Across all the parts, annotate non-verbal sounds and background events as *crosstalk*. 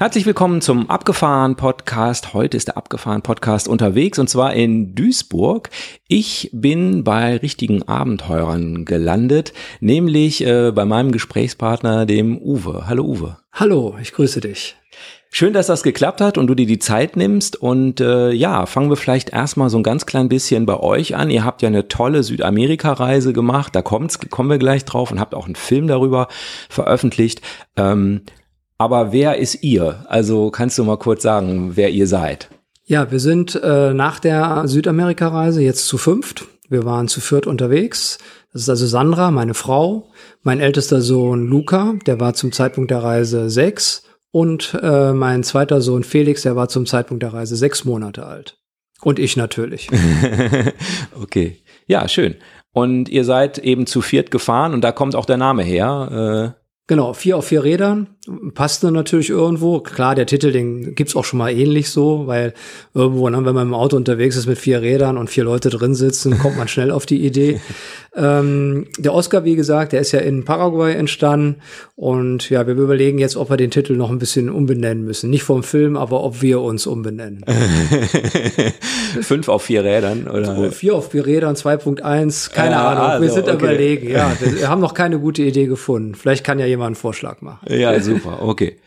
Herzlich willkommen zum Abgefahren Podcast. Heute ist der Abgefahren Podcast unterwegs und zwar in Duisburg. Ich bin bei richtigen Abenteurern gelandet, nämlich äh, bei meinem Gesprächspartner, dem Uwe. Hallo Uwe. Hallo, ich grüße dich. Schön, dass das geklappt hat und du dir die Zeit nimmst. Und äh, ja, fangen wir vielleicht erstmal so ein ganz klein bisschen bei euch an. Ihr habt ja eine tolle Südamerika-Reise gemacht, da kommt's, kommen wir gleich drauf und habt auch einen Film darüber veröffentlicht. Ähm, aber wer ist ihr? Also kannst du mal kurz sagen, wer ihr seid? Ja, wir sind äh, nach der Südamerika-Reise jetzt zu fünft. Wir waren zu viert unterwegs. Das ist also Sandra, meine Frau, mein ältester Sohn Luca, der war zum Zeitpunkt der Reise sechs und äh, mein zweiter Sohn Felix, der war zum Zeitpunkt der Reise sechs Monate alt. Und ich natürlich. *laughs* okay, ja, schön. Und ihr seid eben zu viert gefahren und da kommt auch der Name her. Äh Genau, vier auf vier Rädern. Passte natürlich irgendwo. Klar, der Titel, den gibt's auch schon mal ähnlich so, weil irgendwo, ne, wenn man im Auto unterwegs ist mit vier Rädern und vier Leute drin sitzen, kommt man schnell auf die Idee. *laughs* ähm, der Oscar, wie gesagt, der ist ja in Paraguay entstanden. Und ja, wir überlegen jetzt, ob wir den Titel noch ein bisschen umbenennen müssen. Nicht vom Film, aber ob wir uns umbenennen. *laughs* Fünf auf vier Rädern, oder? So, vier auf vier Rädern, 2.1, keine ja, Ahnung. Also, wir sind okay. überlegen, ja. *laughs* Wir haben noch keine gute Idee gefunden. Vielleicht kann ja jemand einen Vorschlag machen. Ja, super, okay.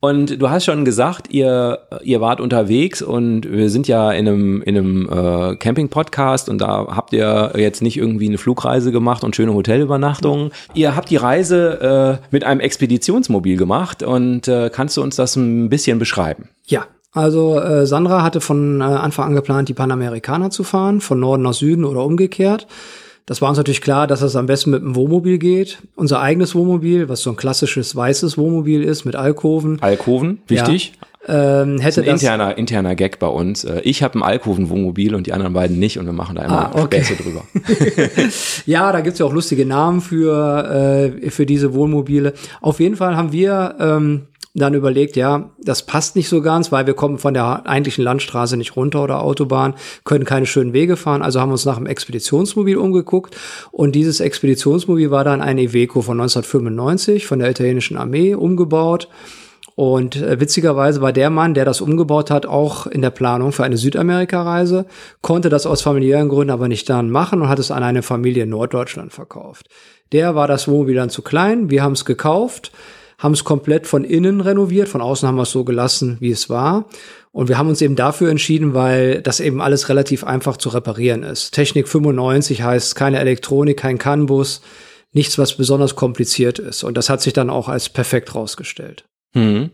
Und du hast schon gesagt, ihr, ihr wart unterwegs und wir sind ja in einem, in einem äh, Camping-Podcast und da habt ihr jetzt nicht irgendwie eine Flugreise gemacht und schöne Hotelübernachtungen. Ihr habt die Reise äh, mit einem Expeditionsmobil gemacht und äh, kannst du uns das ein bisschen beschreiben? Ja, also äh, Sandra hatte von äh, Anfang an geplant, die Panamerikaner zu fahren, von Norden nach Süden oder umgekehrt. Das war uns natürlich klar, dass es am besten mit dem Wohnmobil geht. Unser eigenes Wohnmobil, was so ein klassisches weißes Wohnmobil ist mit Alkoven. Alkoven, wichtig. Ja, ähm, hätte das ist ein interner, interner Gag bei uns. Äh, ich habe ein Alkoven-Wohnmobil und die anderen beiden nicht und wir machen da immer ah, okay. Späße drüber. *laughs* ja, da gibt's ja auch lustige Namen für, äh, für diese Wohnmobile. Auf jeden Fall haben wir ähm, dann überlegt, ja, das passt nicht so ganz, weil wir kommen von der eigentlichen Landstraße nicht runter oder Autobahn, können keine schönen Wege fahren, also haben wir uns nach einem Expeditionsmobil umgeguckt und dieses Expeditionsmobil war dann ein Iveco von 1995 von der italienischen Armee umgebaut. Und äh, witzigerweise war der Mann, der das umgebaut hat, auch in der Planung für eine Südamerika-Reise, konnte das aus familiären Gründen aber nicht dann machen und hat es an eine Familie in Norddeutschland verkauft. Der war das Wohnmobil dann zu klein, wir haben es gekauft, haben es komplett von innen renoviert, von außen haben wir es so gelassen, wie es war. Und wir haben uns eben dafür entschieden, weil das eben alles relativ einfach zu reparieren ist. Technik 95 heißt keine Elektronik, kein CAN-Bus, nichts, was besonders kompliziert ist. Und das hat sich dann auch als perfekt rausgestellt. Hm.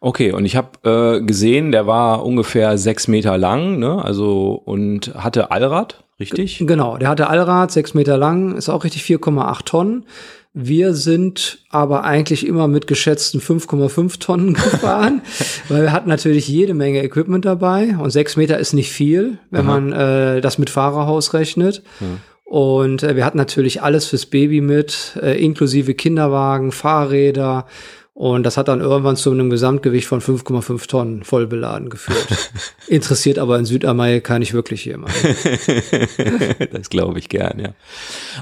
Okay, und ich habe äh, gesehen, der war ungefähr sechs Meter lang, ne? Also und hatte Allrad, richtig? G genau, der hatte Allrad, sechs Meter lang, ist auch richtig 4,8 Tonnen. Wir sind aber eigentlich immer mit geschätzten 5,5 Tonnen *laughs* gefahren, weil wir hatten natürlich jede Menge Equipment dabei und sechs Meter ist nicht viel, wenn Aha. man äh, das mit Fahrerhaus rechnet. Ja. Und äh, wir hatten natürlich alles fürs Baby mit, äh, inklusive Kinderwagen, Fahrräder. Und das hat dann irgendwann zu einem Gesamtgewicht von 5,5 Tonnen voll beladen geführt. *laughs* Interessiert aber in Südamerika nicht wirklich jemand. *laughs* das glaube ich gern, ja.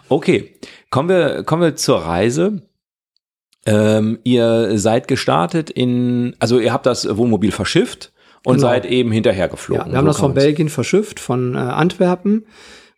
Okay. Kommen wir, kommen wir zur Reise. Ähm, ihr seid gestartet in, also ihr habt das Wohnmobil verschifft und genau. seid eben hinterher geflogen. Ja, wir haben das von Belgien verschifft, von äh, Antwerpen,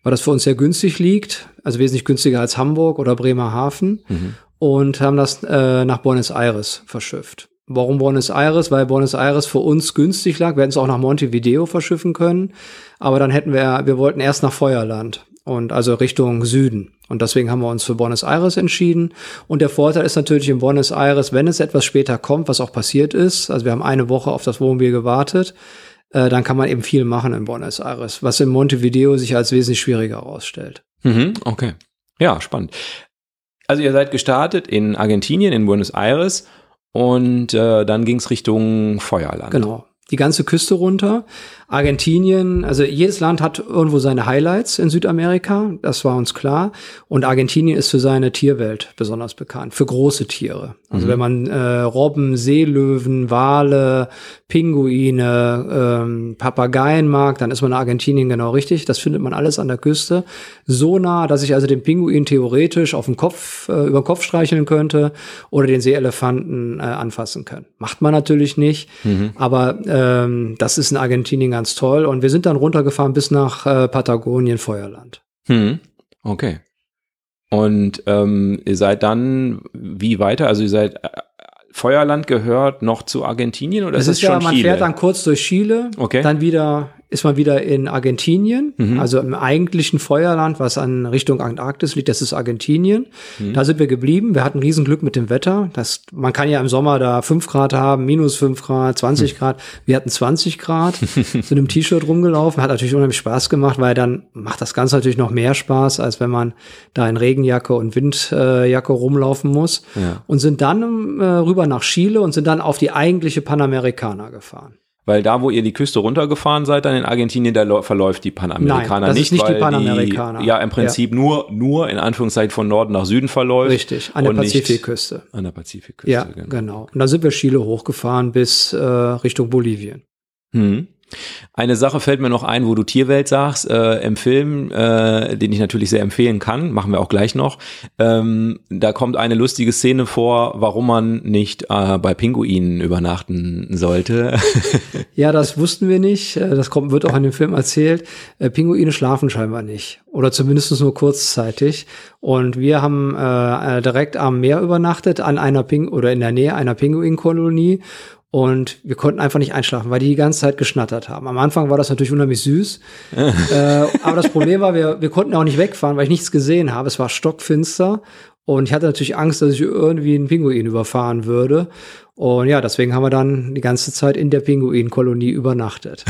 weil das für uns sehr günstig liegt, also wesentlich günstiger als Hamburg oder Bremerhaven mhm. und haben das äh, nach Buenos Aires verschifft. Warum Buenos Aires? Weil Buenos Aires für uns günstig lag. Wir hätten es auch nach Montevideo verschiffen können. Aber dann hätten wir, wir wollten erst nach Feuerland und also Richtung Süden. Und deswegen haben wir uns für Buenos Aires entschieden. Und der Vorteil ist natürlich in Buenos Aires, wenn es etwas später kommt, was auch passiert ist, also wir haben eine Woche auf das Wohnmobil gewartet, äh, dann kann man eben viel machen in Buenos Aires, was in Montevideo sich als wesentlich schwieriger herausstellt. Mhm, okay. Ja, spannend. Also ihr seid gestartet in Argentinien, in Buenos Aires und äh, dann ging es Richtung Feuerland. Genau. die ganze Küste runter. Argentinien, also jedes Land hat irgendwo seine Highlights in Südamerika, das war uns klar. Und Argentinien ist für seine Tierwelt besonders bekannt, für große Tiere. Also mhm. wenn man äh, Robben, Seelöwen, Wale, Pinguine, ähm, Papageien mag, dann ist man in Argentinien genau richtig. Das findet man alles an der Küste. So nah, dass ich also den Pinguin theoretisch auf den Kopf, äh, über den Kopf streicheln könnte oder den Seeelefanten äh, anfassen können. Macht man natürlich nicht, mhm. aber ähm, das ist in Argentinien ganz toll. Und wir sind dann runtergefahren bis nach äh, Patagonien, Feuerland. Hm. Okay. Und ähm, ihr seid dann wie weiter? Also ihr seid äh, Feuerland gehört noch zu Argentinien oder es ist, ist ja, man Chile? fährt dann kurz durch Chile, okay. dann wieder ist man wieder in Argentinien, mhm. also im eigentlichen Feuerland, was an Richtung Antarktis liegt, das ist Argentinien. Mhm. Da sind wir geblieben. Wir hatten Riesenglück mit dem Wetter. Das, man kann ja im Sommer da fünf Grad haben, minus fünf Grad, 20 mhm. Grad. Wir hatten 20 Grad, *laughs* sind im T-Shirt rumgelaufen. Hat natürlich unheimlich Spaß gemacht, weil dann macht das Ganze natürlich noch mehr Spaß, als wenn man da in Regenjacke und Windjacke rumlaufen muss. Ja. Und sind dann äh, rüber nach Chile und sind dann auf die eigentliche Panamericana gefahren. Weil da, wo ihr die Küste runtergefahren seid, dann in Argentinien, da verläuft die Panamerikaner Nein, das nicht. Ist nicht die Panamerikaner. Die, ja, im Prinzip ja. nur, nur in Anführungszeichen von Norden nach Süden verläuft. Richtig, an der Pazifikküste. An der Pazifikküste. Ja, genau. genau. Und da sind wir Chile hochgefahren bis äh, Richtung Bolivien. Hm. Eine Sache fällt mir noch ein, wo du Tierwelt sagst, äh, im Film, äh, den ich natürlich sehr empfehlen kann, machen wir auch gleich noch. Ähm, da kommt eine lustige Szene vor, warum man nicht äh, bei Pinguinen übernachten sollte. *laughs* ja, das wussten wir nicht. Äh, das kommt, wird auch in dem Film erzählt. Äh, Pinguine schlafen scheinbar nicht. Oder zumindest nur kurzzeitig. Und wir haben äh, direkt am Meer übernachtet, an einer Ping oder in der Nähe einer Pinguinkolonie und wir konnten einfach nicht einschlafen, weil die die ganze Zeit geschnattert haben. Am Anfang war das natürlich unheimlich süß. *laughs* äh, aber das Problem war, wir, wir konnten auch nicht wegfahren, weil ich nichts gesehen habe. Es war stockfinster. Und ich hatte natürlich Angst, dass ich irgendwie einen Pinguin überfahren würde. Und ja, deswegen haben wir dann die ganze Zeit in der Pinguinkolonie übernachtet.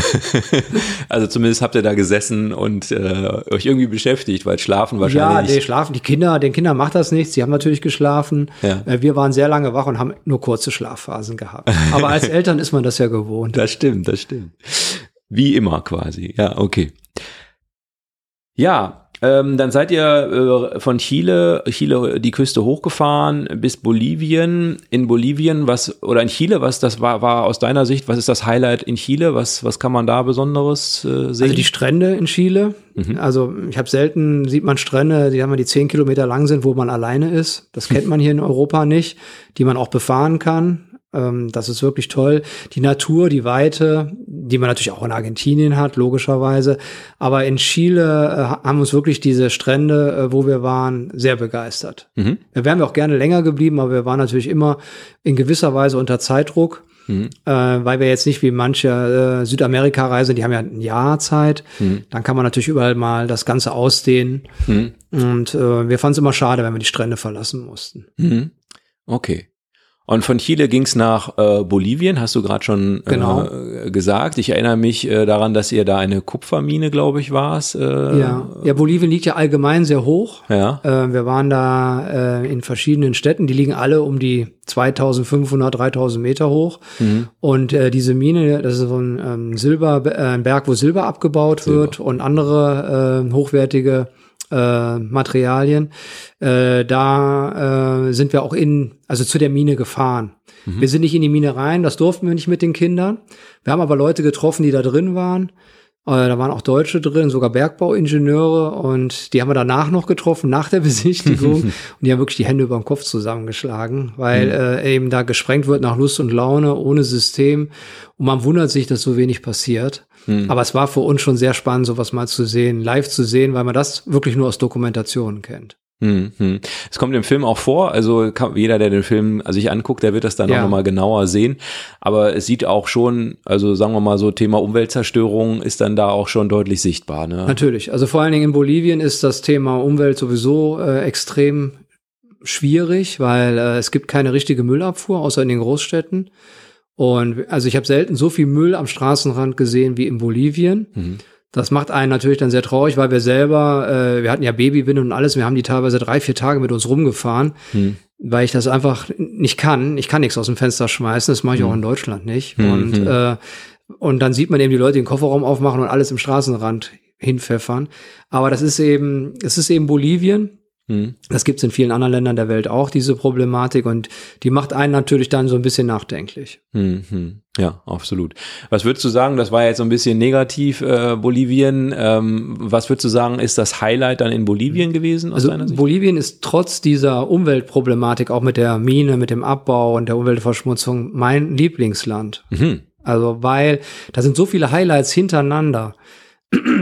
*laughs* also zumindest habt ihr da gesessen und äh, euch irgendwie beschäftigt, weil schlafen wahrscheinlich. Ja, nee, schlafen. Die Kinder, den Kindern macht das nichts. Sie haben natürlich geschlafen. Ja. Äh, wir waren sehr lange wach und haben nur kurze Schlafphasen gehabt. Aber als *laughs* Eltern ist man das ja gewohnt. Das stimmt, das stimmt. Wie immer quasi. Ja, okay. Ja, ähm, dann seid ihr äh, von Chile, Chile die Küste hochgefahren bis Bolivien. In Bolivien, was oder in Chile, was das war, war aus deiner Sicht, was ist das Highlight in Chile? Was, was kann man da Besonderes äh, sehen? Also die Strände in Chile. Mhm. Also ich habe selten, sieht man Strände, die haben die zehn Kilometer lang sind, wo man alleine ist. Das kennt man hier in Europa nicht, die man auch befahren kann. Ähm, das ist wirklich toll. Die Natur, die Weite, die man natürlich auch in Argentinien hat, logischerweise. Aber in Chile äh, haben uns wirklich diese Strände, äh, wo wir waren, sehr begeistert. Mhm. Wir wären auch gerne länger geblieben, aber wir waren natürlich immer in gewisser Weise unter Zeitdruck. Mhm. Äh, weil wir jetzt nicht wie manche äh, Südamerika-Reise, die haben ja ein Jahr Zeit, mhm. dann kann man natürlich überall mal das Ganze ausdehnen. Mhm. Und äh, wir fanden es immer schade, wenn wir die Strände verlassen mussten. Mhm. Okay. Und von Chile ging's nach äh, Bolivien, hast du gerade schon genau. äh, gesagt. Ich erinnere mich äh, daran, dass ihr da eine Kupfermine, glaube ich, war Äh, ja. ja, Bolivien liegt ja allgemein sehr hoch. Ja. Äh, wir waren da äh, in verschiedenen Städten, die liegen alle um die 2500, 3000 Meter hoch. Mhm. Und diese Mine, das ist so ein ähm, Silber, äh, ein Berg, wo Silber abgebaut Silber. wird und andere hochwertige äh, Materialien. Äh, da äh, sind wir auch in, also zu der Mine gefahren. Mhm. Wir sind nicht in die Mine rein, das durften wir nicht mit den Kindern. Wir haben aber Leute getroffen, die da drin waren. Äh, da waren auch Deutsche drin, sogar Bergbauingenieure und die haben wir danach noch getroffen, nach der Besichtigung. *laughs* und die haben wirklich die Hände über den Kopf zusammengeschlagen, weil mhm. äh, eben da gesprengt wird nach Lust und Laune, ohne System. Und man wundert sich, dass so wenig passiert. Mhm. Aber es war für uns schon sehr spannend, sowas mal zu sehen, live zu sehen, weil man das wirklich nur aus Dokumentationen kennt. Mhm. Es kommt im Film auch vor, also jeder, der den Film sich anguckt, der wird das dann ja. auch nochmal genauer sehen. Aber es sieht auch schon, also sagen wir mal so, Thema Umweltzerstörung ist dann da auch schon deutlich sichtbar. Ne? Natürlich. Also vor allen Dingen in Bolivien ist das Thema Umwelt sowieso äh, extrem schwierig, weil äh, es gibt keine richtige Müllabfuhr, außer in den Großstädten. Und also ich habe selten so viel Müll am Straßenrand gesehen wie in Bolivien. Mhm. Das macht einen natürlich dann sehr traurig, weil wir selber, äh, wir hatten ja Babywinde und alles, wir haben die teilweise drei, vier Tage mit uns rumgefahren, Hm. weil ich das einfach nicht kann. Ich kann nichts aus dem Fenster schmeißen, das mache ich auch in Deutschland nicht. Hm, Und, hm. äh, und dann sieht man eben die Leute den Kofferraum aufmachen und alles im Straßenrand hinpfeffern. Aber das ist eben, es ist eben Bolivien. Hm. Das gibt es in vielen anderen Ländern der Welt auch, diese Problematik. Und die macht einen natürlich dann so ein bisschen nachdenklich. Hm, hm. Ja, absolut. Was würdest du sagen, das war jetzt so ein bisschen negativ, äh, Bolivien. Ähm, was würdest du sagen, ist das Highlight dann in Bolivien gewesen aus Also? Bolivien ist trotz dieser Umweltproblematik, auch mit der Mine, mit dem Abbau und der Umweltverschmutzung, mein Lieblingsland. Mhm. Also weil da sind so viele Highlights hintereinander.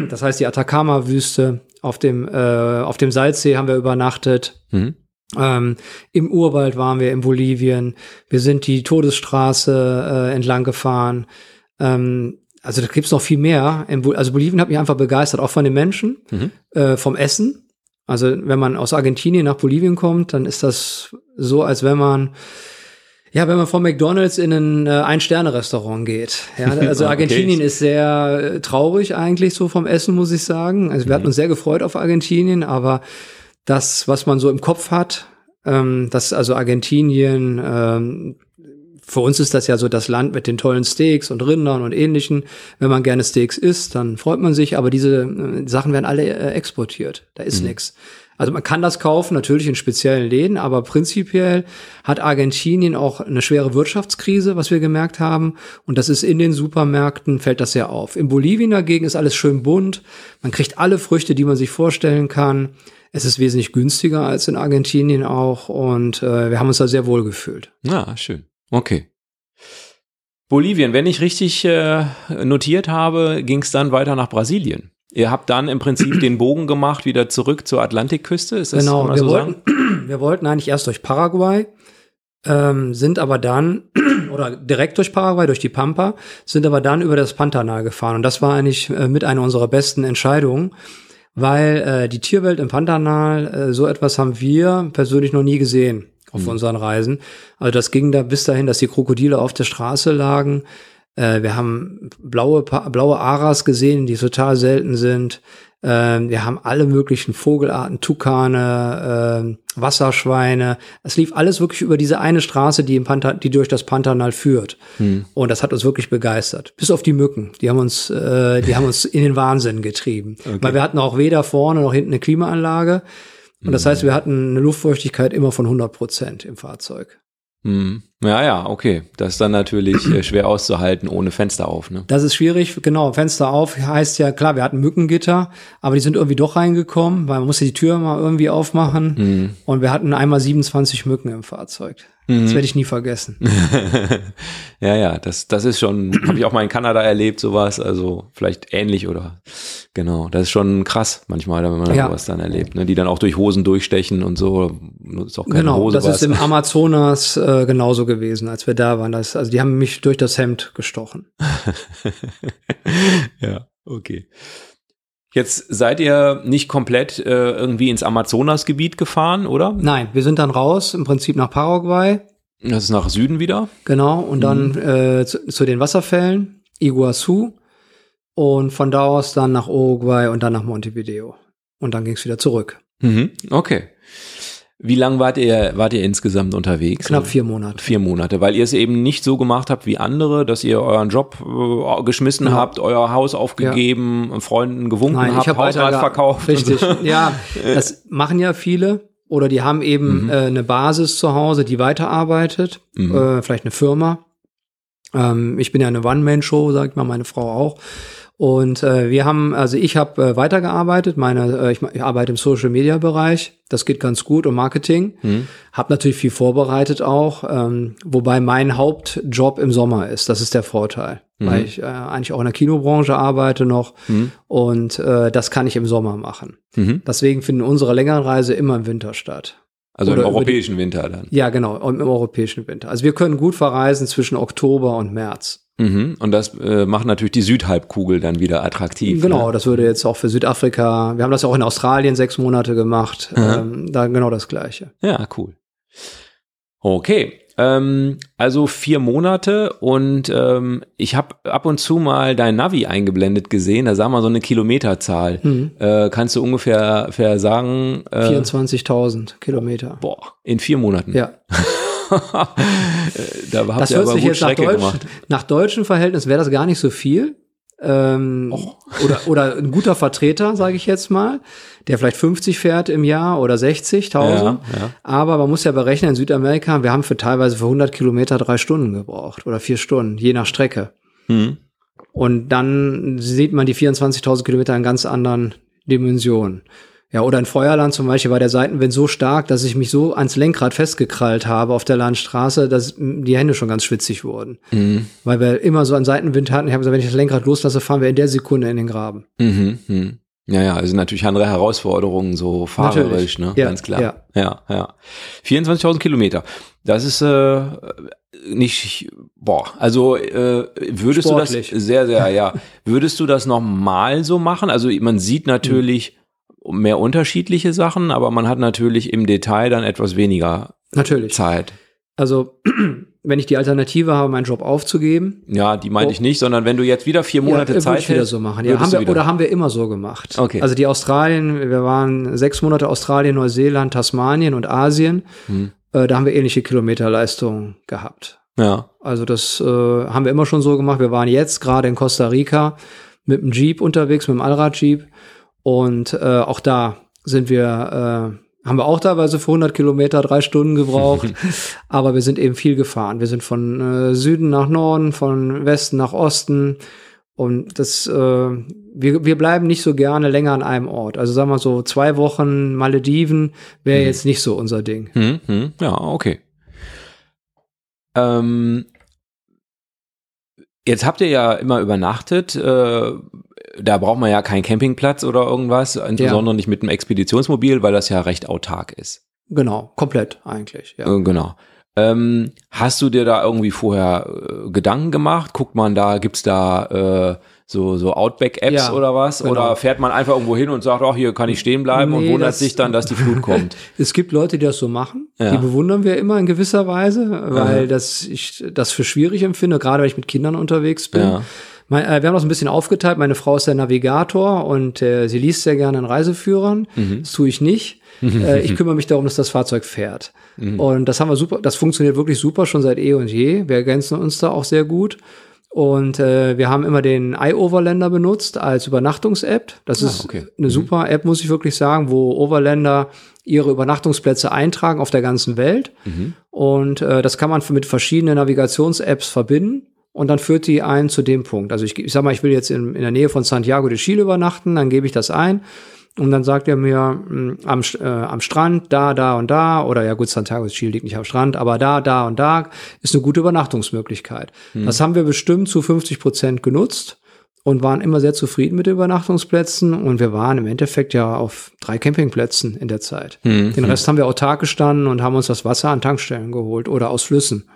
Das heißt, die Atacama-Wüste, auf dem, äh, auf dem Salzsee haben wir übernachtet. Mhm. Ähm, Im Urwald waren wir in Bolivien. Wir sind die Todesstraße äh, entlang gefahren. Ähm, also da gibt's noch viel mehr. Bol- also Bolivien hat mich einfach begeistert, auch von den Menschen, Mhm. äh, vom Essen. Also wenn man aus Argentinien nach Bolivien kommt, dann ist das so, als wenn man ja, wenn man von McDonald's in ein äh, Ein-Sterne-Restaurant geht. Ja, *laughs* also Okay. Argentinien ist sehr äh, traurig eigentlich so vom Essen, muss ich sagen. Also wir hatten uns sehr gefreut auf Argentinien, aber das, was man so im Kopf hat, ähm, dass also Argentinien, ähm, für uns ist das ja so das Land mit den tollen Steaks und Rindern und ähnlichen. Wenn man gerne Steaks isst, dann freut man sich, aber diese äh, Sachen werden alle äh, exportiert. Da ist nix. Also man kann das kaufen, natürlich in speziellen Läden, aber prinzipiell hat Argentinien auch eine schwere Wirtschaftskrise, was wir gemerkt haben. Und das ist in den Supermärkten, fällt das sehr auf. In Bolivien dagegen ist alles schön bunt. Man kriegt alle Früchte, die man sich vorstellen kann. Es ist wesentlich günstiger als in Argentinien auch. Und äh, wir haben uns da sehr wohl gefühlt. Ja, schön. Okay. Bolivien, wenn ich richtig äh, notiert habe, ging es dann weiter nach Brasilien. Ihr habt dann im Prinzip den Bogen gemacht wieder zurück zur Atlantikküste. Ist das Genau, wir so wollten, sagen? *clears throat* wir wollten eigentlich erst durch Paraguay, ähm, sind aber dann, *clears throat* oder direkt durch Paraguay, durch die Pampa, sind aber dann über das Pantanal gefahren. Und das war eigentlich äh, mit einer unserer besten Entscheidungen, weil äh, die Tierwelt im Pantanal, äh, so etwas haben wir persönlich noch nie gesehen auf unseren Reisen. Also das ging da bis dahin, dass die Krokodile auf der Straße lagen. Äh, wir haben blaue, blaue Aras gesehen, die total selten sind. Ähm, wir haben alle möglichen Vogelarten, Tukane, ähm, Wasserschweine. Es lief alles wirklich über diese eine Straße, die, im Panta die durch das Pantanal führt. Und das hat uns wirklich begeistert. Bis auf die Mücken. Die haben uns, äh, die haben uns in den Wahnsinn getrieben. Weil wir hatten auch weder vorne noch hinten eine Klimaanlage. Und das heißt, wir hatten eine Luftfeuchtigkeit immer von 100 Prozent im Fahrzeug. Hm. Ja, ja, okay. Das ist dann natürlich äh, schwer auszuhalten ohne Fenster auf. Ne? Das ist schwierig, genau. Fenster auf heißt ja, klar, wir hatten Mückengitter, aber die sind irgendwie doch reingekommen, weil man musste die Tür mal irgendwie aufmachen. Und wir hatten einmal 27 Mücken im Fahrzeug. Das werde ich nie vergessen. *laughs* ja, ja, das, das ist schon, *clears throat* habe ich auch mal in Kanada erlebt, sowas, also vielleicht ähnlich oder genau, das ist schon krass manchmal, wenn man Ja. sowas dann erlebt, ne? die dann auch durch Hosen durchstechen und so, ist auch keine genau, Hose das was. ist im *laughs* Amazonas äh, genauso gewesen, als wir da waren. Das, also die haben mich durch das Hemd gestochen. *laughs* ja, okay. Jetzt seid ihr nicht komplett äh, irgendwie ins Amazonasgebiet gefahren, oder? Nein, wir sind dann raus, im Prinzip nach Paraguay, Das ist nach Süden wieder. genau, und dann äh, zu, zu den Wasserfällen, Iguazu, und von da aus dann nach Uruguay und dann nach Montevideo. Und dann ging es wieder zurück. Mhm. Okay. Wie lang wart ihr, wart ihr insgesamt unterwegs? Knapp vier Monate. Vier Monate, weil ihr es eben nicht so gemacht habt wie andere, dass ihr euren Job äh, geschmissen Ja. habt, euer Haus aufgegeben, Freunden gewunken Nein, habt, ich habe Hausrat verkauft. Richtig. So. Ja, das machen ja viele. Oder die haben eben Mhm. äh, eine Basis zu Hause, die weiterarbeitet. Mhm. Äh, vielleicht eine Firma. Ähm, ich bin ja eine One-Man-Show, sagt mal meine Frau auch. Und äh, wir haben, also ich habe äh, weitergearbeitet, meine, äh, ich, ich arbeite im Social-Media-Bereich, das geht ganz gut und Marketing. Mhm. Hab natürlich viel vorbereitet auch, ähm, wobei mein Hauptjob im Sommer ist. Das ist der Vorteil, weil ich äh, eigentlich auch in der Kinobranche arbeite noch Mhm. und äh, das kann ich im Sommer machen. Mhm. Deswegen finden unsere längeren Reise immer im Winter statt. Also Oder im europäischen Winter dann. Ja, genau, im, im europäischen Winter. Also wir können gut verreisen zwischen Oktober und März. Mhm. Und das äh, macht natürlich die Südhalbkugel dann wieder attraktiv. Genau, Ne? das würde jetzt auch für Südafrika, wir haben das ja auch in Australien sechs Monate gemacht, ähm, da genau das Gleiche. Ja, cool. Okay. Ähm, also vier Monate und ähm, ich habe ab und zu mal dein Navi eingeblendet gesehen. Da sah man so eine Kilometerzahl. Mhm. Äh, kannst du ungefähr, sagen? Äh, 24.000 Kilometer. boah, in vier Monaten. Ja, *laughs* da habt das ihr hört aber sich jetzt nach, Strecke Deutsch, gemacht. nach deutschen Verhältnissen wäre das gar nicht so viel. Ähm, oder, oder ein guter Vertreter, sage ich jetzt mal, der vielleicht 50 fährt im Jahr oder 60.000. Ja, ja. Aber man muss ja berechnen, in Südamerika, wir haben für teilweise für 100 Kilometer drei Stunden gebraucht oder vier Stunden, je nach Strecke. Hm. Und dann sieht man die 24.000 Kilometer in ganz anderen Dimensionen. Ja, oder in Feuerland zum Beispiel war der Seitenwind so stark, dass ich mich so ans Lenkrad festgekrallt habe auf der Landstraße, dass die Hände schon ganz schwitzig wurden. Mhm. Weil wir immer so einen Seitenwind hatten. Ich habe gesagt, wenn ich das Lenkrad loslasse, fahren wir in der Sekunde in den Graben. Mhm. Mhm. Ja, ja, also natürlich andere Herausforderungen, so fahrerisch, Natürlich. ne? Ja, Ganz klar. ja. ja. ja. 24.000 Kilometer. Das ist äh, nicht, boah, also äh, würdest Sportlich. du das, sehr, sehr, ja, würdest du das nochmal so machen? Also man sieht natürlich mehr unterschiedliche Sachen, aber man hat natürlich im Detail dann etwas weniger Natürlich. Zeit. Also, wenn ich die Alternative habe, meinen Job aufzugeben, Ja, die meinte Oh. ich nicht, sondern wenn du jetzt wieder vier Monate ja, Zeit ich wieder so machen. Ja, haben wir, oder haben wir immer so gemacht. Okay. Also die Australien, wir waren sechs Monate Australien, Neuseeland, Tasmanien und Asien. Hm. Äh, da haben wir ähnliche Kilometerleistungen gehabt. ja. Also das äh, haben wir immer schon so gemacht. Wir waren jetzt gerade in Costa Rica mit dem Jeep unterwegs, mit dem Allrad-Jeep. Und äh, auch da sind wir, äh, haben wir auch teilweise für 100 Kilometer drei Stunden gebraucht. *laughs* aber wir sind eben viel gefahren. Wir sind von äh, Süden nach Norden, von Westen nach Osten. Und das, äh, wir, wir bleiben nicht so gerne länger an einem Ort. Also sagen wir so, zwei Wochen Malediven wäre jetzt nicht so unser Ding. Hm, hm, ja, okay. Ähm, jetzt habt ihr ja immer übernachtet. Äh, da braucht man ja keinen Campingplatz oder irgendwas, insbesondere nicht mit einem Expeditionsmobil, weil das ja recht autark ist. Genau, komplett eigentlich. Ja. Äh, genau. Ähm, hast du dir da irgendwie vorher äh, Gedanken gemacht? Guckt man da, gibt's da äh, so, so Outback-Apps Ja, oder was? genau. Oder fährt man einfach irgendwo hin und sagt, ach, hier kann ich stehen bleiben und Nee, wundert das- sich dann, dass die Flut *laughs* kommt? Es gibt Leute, die das so machen. Ja. Die bewundern wir immer in gewisser Weise, weil das ich das für schwierig empfinde, gerade wenn ich mit Kindern unterwegs bin. Mein, äh, wir haben das ein bisschen aufgeteilt. Meine Frau ist der Navigator und äh, sie liest sehr gerne in Reiseführern. Mhm. Das tue ich nicht. *laughs* äh, ich kümmere mich darum, dass das Fahrzeug fährt. Mhm. Und das haben wir super, das funktioniert wirklich super schon seit eh und je. Wir ergänzen uns da auch sehr gut. Und äh, wir haben immer den iOverlander benutzt als Übernachtungs-App. Das Ah, ist okay. eine super App, muss ich wirklich sagen, wo Overlander ihre Übernachtungsplätze eintragen auf der ganzen Welt. Mhm. Und äh, das kann man mit verschiedenen Navigations-Apps verbinden. Und dann führt die einen zu dem Punkt. Also ich, ich sag mal, ich will jetzt in, in der Nähe von Santiago de Chile übernachten, dann gebe ich das ein. Und dann sagt er mir mh, am, St- äh, am Strand, da, da und da, oder ja gut, Santiago de Chile liegt nicht am Strand, aber da, da und da ist eine gute Übernachtungsmöglichkeit. Das haben wir bestimmt zu 50 Prozent genutzt und waren immer sehr zufrieden mit den Übernachtungsplätzen. Und wir waren im Endeffekt ja auf drei Campingplätzen in der Zeit. Den Rest haben wir autark gestanden und haben uns das Wasser an Tankstellen geholt oder aus Flüssen.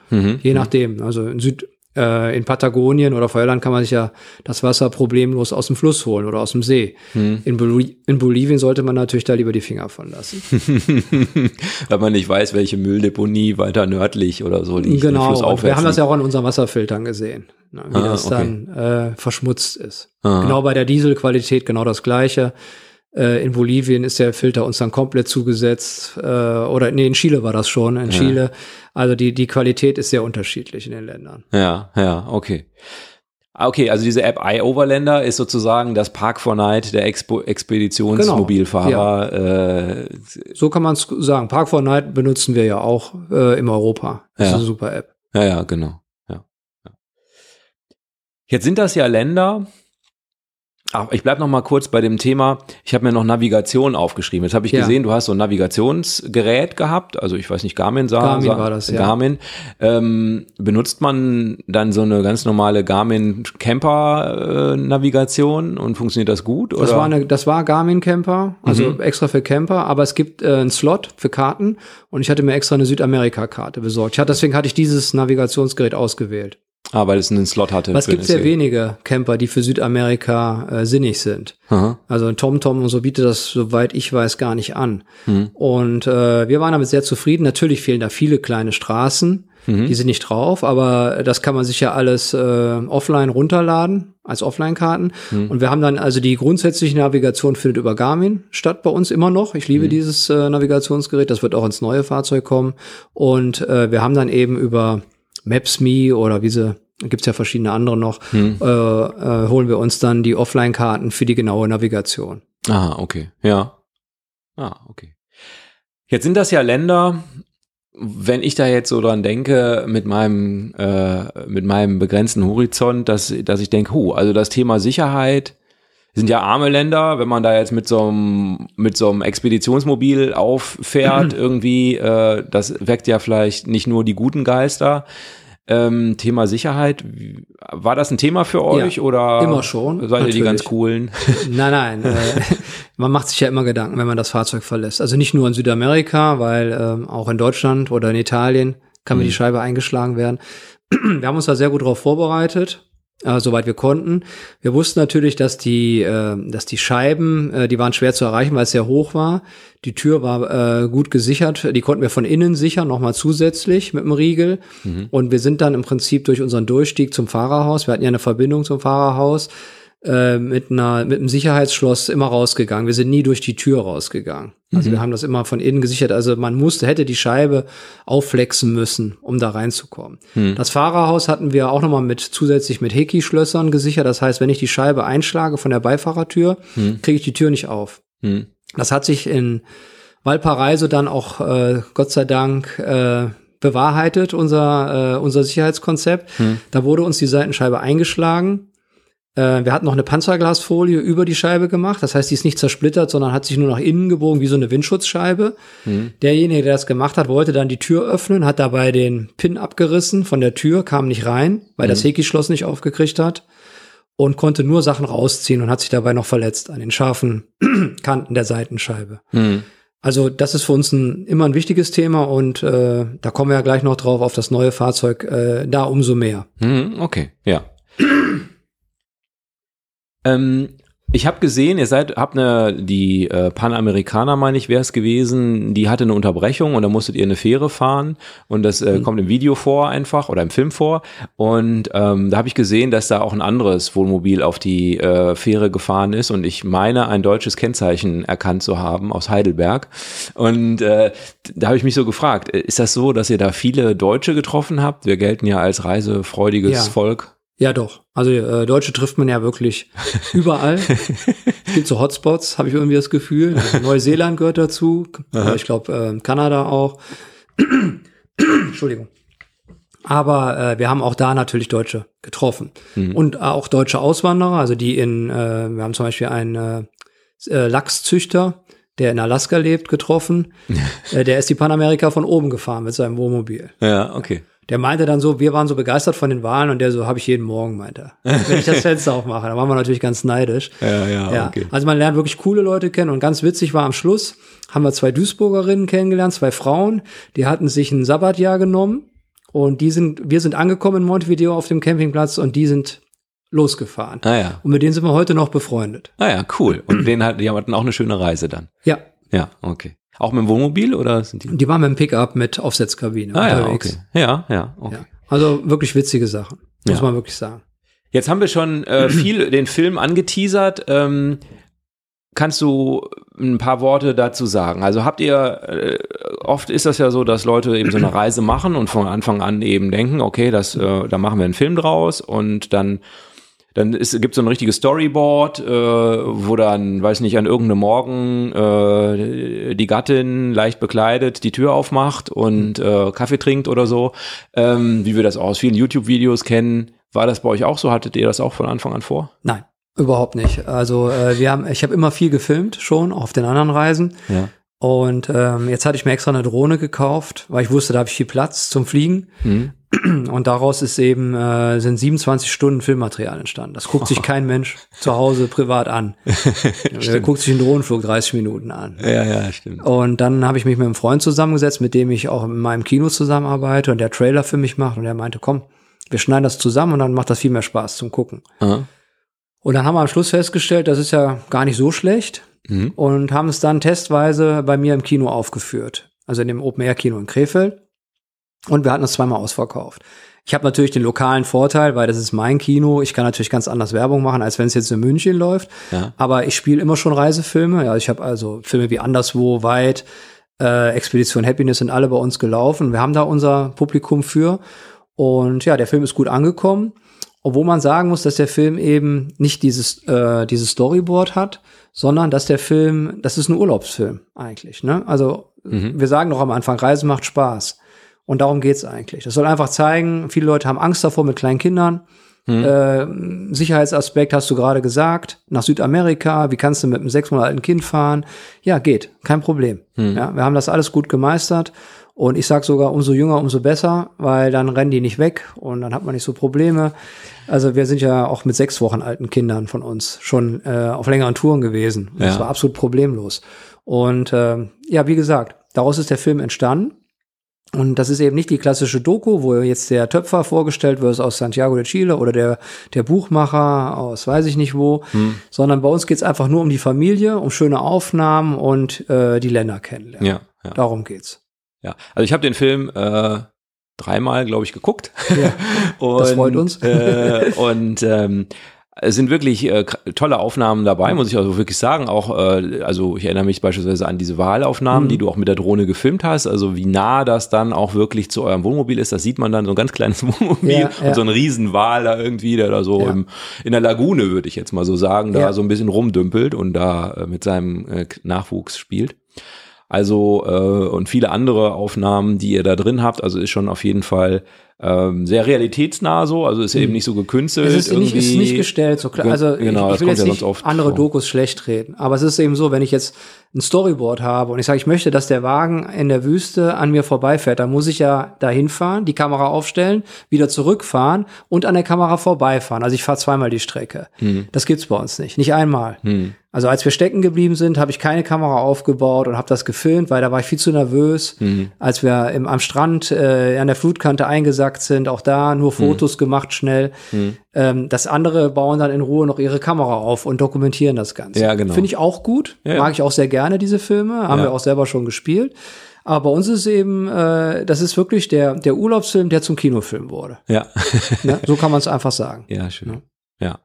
Je nachdem. Also in Süd, äh, in Patagonien oder Feuerland kann man sich ja das Wasser problemlos aus dem Fluss holen oder aus dem See. In, Boli in Bolivien sollte man natürlich da lieber die Finger von lassen. *laughs* Weil man nicht weiß, welche Mülldeponie weiter nördlich oder so liegt. genau. Und flussaufwärts wir haben das ja auch an unseren Wasserfiltern gesehen, ne, wie Ah, das okay. dann äh, verschmutzt ist. Ah. Genau bei der Dieselqualität genau das Gleiche. Äh, in Bolivien ist der Filter uns dann komplett zugesetzt. Äh, oder nee, in Chile war das schon. In Chile. Also die, die Qualität ist sehr unterschiedlich in den Ländern. Ja, ja, okay. Ah, Okay, also diese App iOverlander ist sozusagen das Park for Night der Expo Expeditionsmobilfahrer. Äh, So kann man es sagen. Park for Night benutzen wir ja auch äh, im Europa. Das Ja. ist eine super App. ja, ja, genau. Ja, ja. Jetzt sind das ja Länder. Ach, ich bleib noch mal kurz bei dem Thema. Ich habe mir noch Navigation aufgeschrieben. Jetzt habe ich Ja. gesehen, du hast so ein Navigationsgerät gehabt. Also ich weiß nicht, Garmin sah. Garmin sah, war das, ja. Garmin. Ähm, benutzt man dann so eine ganz normale Garmin Camper äh, Navigation und funktioniert das gut? Das oder? war, eine, das war Garmin Camper, also Mhm. extra für Camper, aber es gibt äh, einen Slot für Karten und ich hatte mir extra eine Südamerika-Karte besorgt. Ich hatte, deswegen hatte ich dieses Navigationsgerät ausgewählt. Ah, weil es einen Slot hatte. Für gibt sehr wenige Camper, die für Südamerika äh, sinnig sind. Aha. Also TomTom und so bietet das, soweit ich weiß, gar nicht an. Hm. Und äh, wir waren damit sehr zufrieden. Natürlich fehlen da viele kleine Straßen. Mhm. Die sind nicht drauf, aber das kann man sich ja alles äh, offline runterladen als Offline-Karten. Mhm. Und wir haben dann also die grundsätzliche Navigation findet über Garmin statt bei uns immer noch. Ich Mhm. liebe dieses äh, Navigationsgerät. Das wird auch ins neue Fahrzeug kommen. Und äh, wir haben dann eben über Maps.me oder wie sie gibt's ja verschiedene andere noch, Mhm. äh, äh, holen wir uns dann die Offline-Karten für die genaue Navigation. Ah, okay. Ja. Ah, okay. Jetzt sind das ja Länder, wenn ich da jetzt so dran denke, mit meinem, äh, mit meinem begrenzten Horizont, dass, dass ich denke, hu, also das Thema Sicherheit sind ja arme Länder, wenn man da jetzt mit so einem, mit so einem Expeditionsmobil auffährt, *clears throat* irgendwie, äh, das weckt ja vielleicht nicht nur die guten Geister. Ähm, Thema Sicherheit, war das ein Thema für euch Ja, oder immer schon, seid ihr die ganz natürlich. coolen? *laughs* Nein, nein. äh, *laughs* man macht sich ja immer Gedanken, wenn man das Fahrzeug verlässt. Also nicht nur in Südamerika, weil ähm, auch in Deutschland oder in Italien kann mir die Scheibe eingeschlagen werden. *clears throat* Wir haben uns da sehr gut darauf vorbereitet, äh, soweit wir konnten. Wir wussten natürlich, dass die, äh, dass die Scheiben, äh, die waren schwer zu erreichen, weil es sehr hoch war. Die Tür war äh, gut gesichert. Die konnten wir von innen sichern, nochmal zusätzlich mit dem Riegel. Und wir sind dann im Prinzip durch unseren Durchstieg zum Fahrerhaus. Wir hatten ja eine Verbindung zum Fahrerhaus äh, mit einer mit einem Sicherheitsschloss immer rausgegangen. Wir sind nie durch die Tür rausgegangen. Also wir haben das immer von innen gesichert. Also man musste hätte die Scheibe aufflexen müssen, um da reinzukommen. Das Fahrerhaus hatten wir auch nochmal mit zusätzlich mit Heki-Schlössern gesichert. Das heißt, wenn ich die Scheibe einschlage von der Beifahrertür, kriege ich die Tür nicht auf. Hm. Das hat sich in Valparaiso dann auch äh, Gott sei Dank äh, bewahrheitet, unser, äh, unser Sicherheitskonzept. Da wurde uns die Seitenscheibe eingeschlagen. Äh, wir hatten noch eine Panzerglasfolie über die Scheibe gemacht. Das heißt, die ist nicht zersplittert, sondern hat sich nur nach innen gebogen, wie so eine Windschutzscheibe. Derjenige, der das gemacht hat, wollte dann die Tür öffnen, hat dabei den Pin abgerissen von der Tür, kam nicht rein, weil das Heki-Schloss nicht aufgekriegt hat und konnte nur Sachen rausziehen und hat sich dabei noch verletzt an den scharfen *clears throat* Kanten der Seitenscheibe. Hm. Also das ist für uns ein, immer ein wichtiges Thema und äh, da kommen wir ja gleich noch drauf auf das neue Fahrzeug, äh, da umso mehr. Hm, okay, ja. Ähm, ich habe gesehen, ihr seid, habt eine, die äh, Panamerikaner, meine ich, wäre es gewesen, die hatte eine Unterbrechung und da musstet ihr eine Fähre fahren und das äh, kommt im Video vor einfach oder im Film vor und ähm, da habe ich gesehen, dass da auch ein anderes Wohnmobil auf die äh, Fähre gefahren ist und ich meine, ein deutsches Kennzeichen erkannt zu haben aus Heidelberg und äh, da habe ich mich so gefragt, äh, ist das so, dass ihr da viele Deutsche getroffen habt? Wir gelten ja als reisefreudiges Ja. Volk. Ja, doch. Also äh, Deutsche trifft man ja wirklich *laughs* überall. es gibt so Hotspots, habe ich irgendwie das Gefühl. Also *laughs* Neuseeland gehört dazu. Aber ich glaube, äh, Kanada auch. *clears throat* Entschuldigung. Aber äh, wir haben auch da natürlich Deutsche getroffen. Und auch deutsche Auswanderer, also die in, äh, wir haben zum Beispiel einen äh, äh, Lachszüchter, der in Alaska lebt, getroffen. *laughs* äh, der ist die Panamerika von oben gefahren mit seinem Wohnmobil. Ja, okay. Der meinte dann so, wir waren so begeistert von den Wahlen und der so, habe ich jeden Morgen, meinte er. Wenn ich das *laughs* Fenster aufmache, da waren wir natürlich ganz neidisch. Ja, ja, Ja, okay. also man lernt wirklich coole Leute kennen und ganz witzig war am Schluss, haben wir zwei Duisburgerinnen kennengelernt, zwei Frauen, die hatten sich ein Sabbatjahr genommen und die sind, wir sind angekommen in Montevideo auf dem Campingplatz und die sind losgefahren. Ah ja. Und mit denen sind wir heute noch befreundet. Ah ja, cool. Und *clears throat* den hat, die hatten auch eine schöne Reise dann. Ja, Ja, okay. Auch mit dem Wohnmobil oder sind die? die waren mit dem Pickup mit Aufsetzkabine Ah ja, unterwegs. okay. Ja, ja, okay. Ja. Also wirklich witzige Sachen, muss Ja. man wirklich sagen. Jetzt haben wir schon äh, *clears throat* viel den Film angeteasert. Ähm, kannst du ein paar Worte dazu sagen? Also habt ihr, äh, oft ist das ja so, dass Leute eben so eine Reise machen und von Anfang an eben denken, okay, das, äh, da machen wir einen Film draus und dann dann gibt so ein richtiges Storyboard, äh, wo dann, weiß nicht, an irgendeinem Morgen äh, die Gattin leicht bekleidet die Tür aufmacht und äh, Kaffee trinkt oder so, ähm, wie wir das aus vielen YouTube-Videos kennen. War das bei euch auch so? Hattet ihr das auch von Anfang an vor? Nein, überhaupt nicht. Also äh, wir haben, ich habe immer viel gefilmt, schon auf den anderen Reisen. Ja. Und ähm, jetzt hatte ich mir extra eine Drohne gekauft, weil ich wusste, da habe ich viel Platz zum Fliegen. Mhm. Und daraus ist eben äh, sind 27 Stunden Filmmaterial entstanden. Das guckt sich *laughs* kein Mensch zu Hause privat an. *laughs* Der guckt sich einen Drohnenflug 30 Minuten an. Ja, ja, stimmt. Und dann habe ich mich mit einem Freund zusammengesetzt, mit dem ich auch in meinem Kino zusammenarbeite und der Trailer für mich macht. Und er meinte, komm, wir schneiden das zusammen und dann macht das viel mehr Spaß zum Gucken. Aha. Und dann haben wir am Schluss festgestellt, das ist ja gar nicht so schlecht Mhm. und haben es dann testweise bei mir im Kino aufgeführt. Also in dem Open-Air-Kino in Krefeld. Und wir hatten es zweimal ausverkauft. Ich habe natürlich den lokalen Vorteil, weil das ist mein Kino. Ich kann natürlich ganz anders Werbung machen, als wenn es jetzt in München läuft. Ja. Aber ich spiele immer schon Reisefilme. Ja, ich habe also Filme wie Anderswo, Weit, äh, Expedition Happiness sind alle bei uns gelaufen. Wir haben da unser Publikum für. Und ja, der Film ist gut angekommen. Obwohl man sagen muss, dass der Film eben nicht dieses, äh, dieses Storyboard hat, sondern dass der Film, das ist ein Urlaubsfilm eigentlich. Ne? Also wir sagen doch am Anfang, Reisen macht Spaß. Und darum geht's eigentlich. Das soll einfach zeigen, viele Leute haben Angst davor mit kleinen Kindern. Äh, Sicherheitsaspekt hast du gerade gesagt. Nach Südamerika, wie kannst du mit einem sechs Monate alten Kind fahren? Ja, geht, kein Problem. Ja, wir haben das alles gut gemeistert. Und ich sag sogar, umso jünger, umso besser, weil dann rennen die nicht weg und dann hat man nicht so Probleme. Also wir sind ja auch mit sechs Wochen alten Kindern von uns schon äh, auf längeren Touren gewesen. Und Das Ja. war absolut problemlos. Und ähm, ja, wie gesagt, daraus ist der Film entstanden. Und das ist eben nicht die klassische Doku, wo jetzt der Töpfer vorgestellt wird aus Santiago de Chile oder der, der Buchmacher aus weiß ich nicht wo, sondern bei uns geht's einfach nur um die Familie, um schöne Aufnahmen und äh, die Länder kennenlernen. Ja, ja. Darum geht's. Ja, also ich habe den Film äh, dreimal, glaube ich, geguckt. Ja, und, *laughs* das freut uns. Äh, und ähm, es sind wirklich äh, tolle Aufnahmen dabei, muss ich also wirklich sagen. Auch, äh, also ich erinnere mich beispielsweise an diese Wahlaufnahmen, die du auch mit der Drohne gefilmt hast. Also wie nah das dann auch wirklich zu eurem Wohnmobil ist, das sieht man dann so ein ganz kleines *laughs* Wohnmobil Ja, ja. und so ein Riesenwal da irgendwie, der da so Ja. im, in der Lagune, würde ich jetzt mal so sagen, da so ein bisschen rumdümpelt und da äh, mit seinem äh, Nachwuchs spielt. Also äh, und viele andere Aufnahmen, die ihr da drin habt. Also ist schon auf jeden Fall ähm, sehr realitätsnah so. Also ist eben nicht so gekünstelt. Es ist nicht, ist irgendwie. nicht gestellt, so klar. Also genau, ich, ich will jetzt ja nicht andere vor. Dokus schlecht reden. Aber es ist eben so, wenn ich jetzt ein Storyboard habe und ich sage, ich möchte, dass der Wagen in der Wüste an mir vorbeifährt, dann muss ich ja dahin fahren, die Kamera aufstellen, wieder zurückfahren und an der Kamera vorbeifahren. Also ich fahre zweimal die Strecke. Hm. Das gibt's bei uns nicht. Nicht einmal. Also als wir stecken geblieben sind, habe ich keine Kamera aufgebaut und habe das gefilmt, weil da war ich viel zu nervös. Hm. Als wir im, am Strand äh, an der Flutkante eingesackt sind, auch da nur Hm. Fotos gemacht schnell. Ähm, das andere bauen dann in Ruhe noch ihre Kamera auf und dokumentieren das Ganze. Ja, genau. Finde ich auch gut. Ja, ja. Mag ich auch sehr gerne diese Filme. Haben Ja. wir auch selber schon gespielt. Aber bei uns ist eben, äh, das ist wirklich der, der Urlaubsfilm, der zum Kinofilm wurde. Ja. Ne? So kann man es einfach sagen. *laughs* Ja, schön. Ja.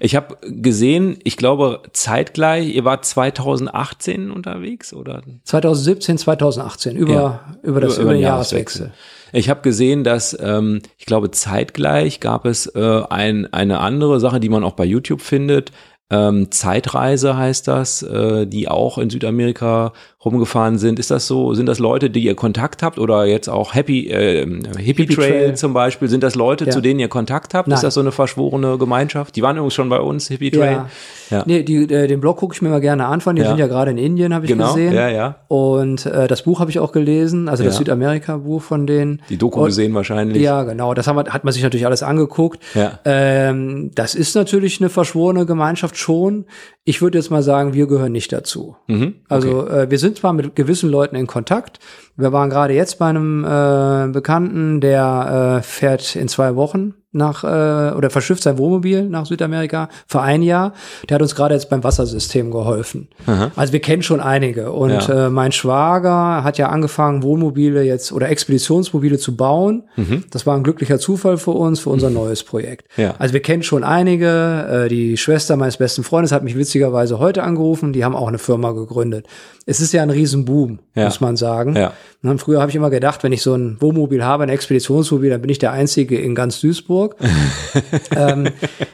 Ich habe gesehen, ich glaube zeitgleich, ihr wart 2018 unterwegs oder 2017, 2018, über, Ja. über, das, über, den den Jahreswechsel. Ich habe gesehen, dass ähm, ich glaube zeitgleich gab es äh, ein, eine andere Sache, die man auch bei YouTube findet. Ähm, Zeitreise heißt das, äh, die auch in Südamerika rumgefahren sind. Ist das so? Sind das Leute, die ihr Kontakt habt oder jetzt auch Happy äh, Hippie, Hippie Trail, Trail. zum Beispiel? Sind das Leute, Ja. zu denen ihr Kontakt habt? Nein. Ist das so eine verschworene Gemeinschaft? Die waren übrigens schon bei uns Hippie Trail. Ja. Ja. Nee, die, äh, den Blog gucke ich mir mal gerne an von. Die Ja. sind ja gerade in Indien, habe ich Genau, gesehen. ja, ja. Und äh, das Buch habe ich auch gelesen, also das. Südamerika-Buch von denen. Die Doku Und- gesehen wahrscheinlich. Ja, genau. Das haben hat man sich natürlich alles angeguckt. Ja. Ähm, das ist natürlich eine verschworene Gemeinschaft schon. Ich würde jetzt mal sagen, wir gehören nicht dazu. Mhm. Also äh, wir sind zwar mit gewissen Leuten in Kontakt. Wir waren gerade jetzt bei einem äh, Bekannten, der äh, fährt in zwei Wochen nach äh, oder verschifft sein Wohnmobil nach Südamerika für ein Jahr. Der hat uns gerade jetzt beim Wassersystem geholfen. Also wir kennen schon einige. Und Ja. äh, mein Schwager hat ja angefangen, Wohnmobile jetzt oder Expeditionsmobile zu bauen. Das war ein glücklicher Zufall für uns, für unser neues Projekt. Ja. Also wir kennen schon einige. Äh, die Schwester meines besten Freundes hat mich witzigerweise heute angerufen. Die haben auch eine Firma gegründet. Es ist ja ein Riesenboom, Ja. muss man sagen. Ja. Und früher habe ich immer gedacht, wenn ich so ein Wohnmobil habe, ein Expeditionsmobil, dann bin ich der Einzige in ganz Duisburg. *laughs* ähm,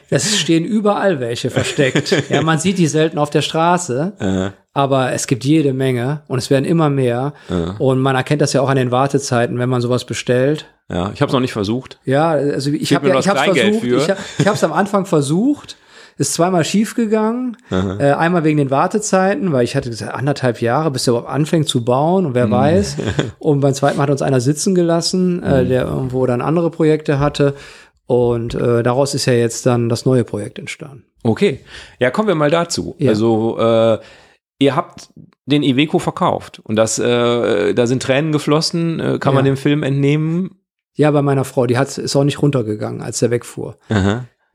es stehen überall welche versteckt. Ja, man sieht die selten auf der Straße, aber es gibt jede Menge und es werden immer mehr. Und man erkennt das ja auch an den Wartezeiten, wenn man sowas bestellt. Ja, ich habe es noch nicht versucht. Ja, also ich habe ja, ich versucht, für. ich, hab- ich habe es am Anfang versucht, ist zweimal schief gegangen. Äh, einmal wegen den Wartezeiten, weil ich hatte gesagt, anderthalb Jahre, bis er überhaupt anfängt zu bauen und wer Mhm. weiß. *laughs* Und beim zweiten Mal hat uns einer sitzen gelassen, äh, Mhm. der irgendwo dann andere Projekte hatte. Und äh, daraus ist ja jetzt dann das neue Projekt entstanden. Okay. Ja, kommen wir mal dazu. Ja. Also, äh, ihr habt den Iveco verkauft und das, äh, da sind Tränen geflossen, äh, kann man Ja. dem Film entnehmen. Ja, bei meiner Frau, die hat, ist auch nicht runtergegangen, als der wegfuhr.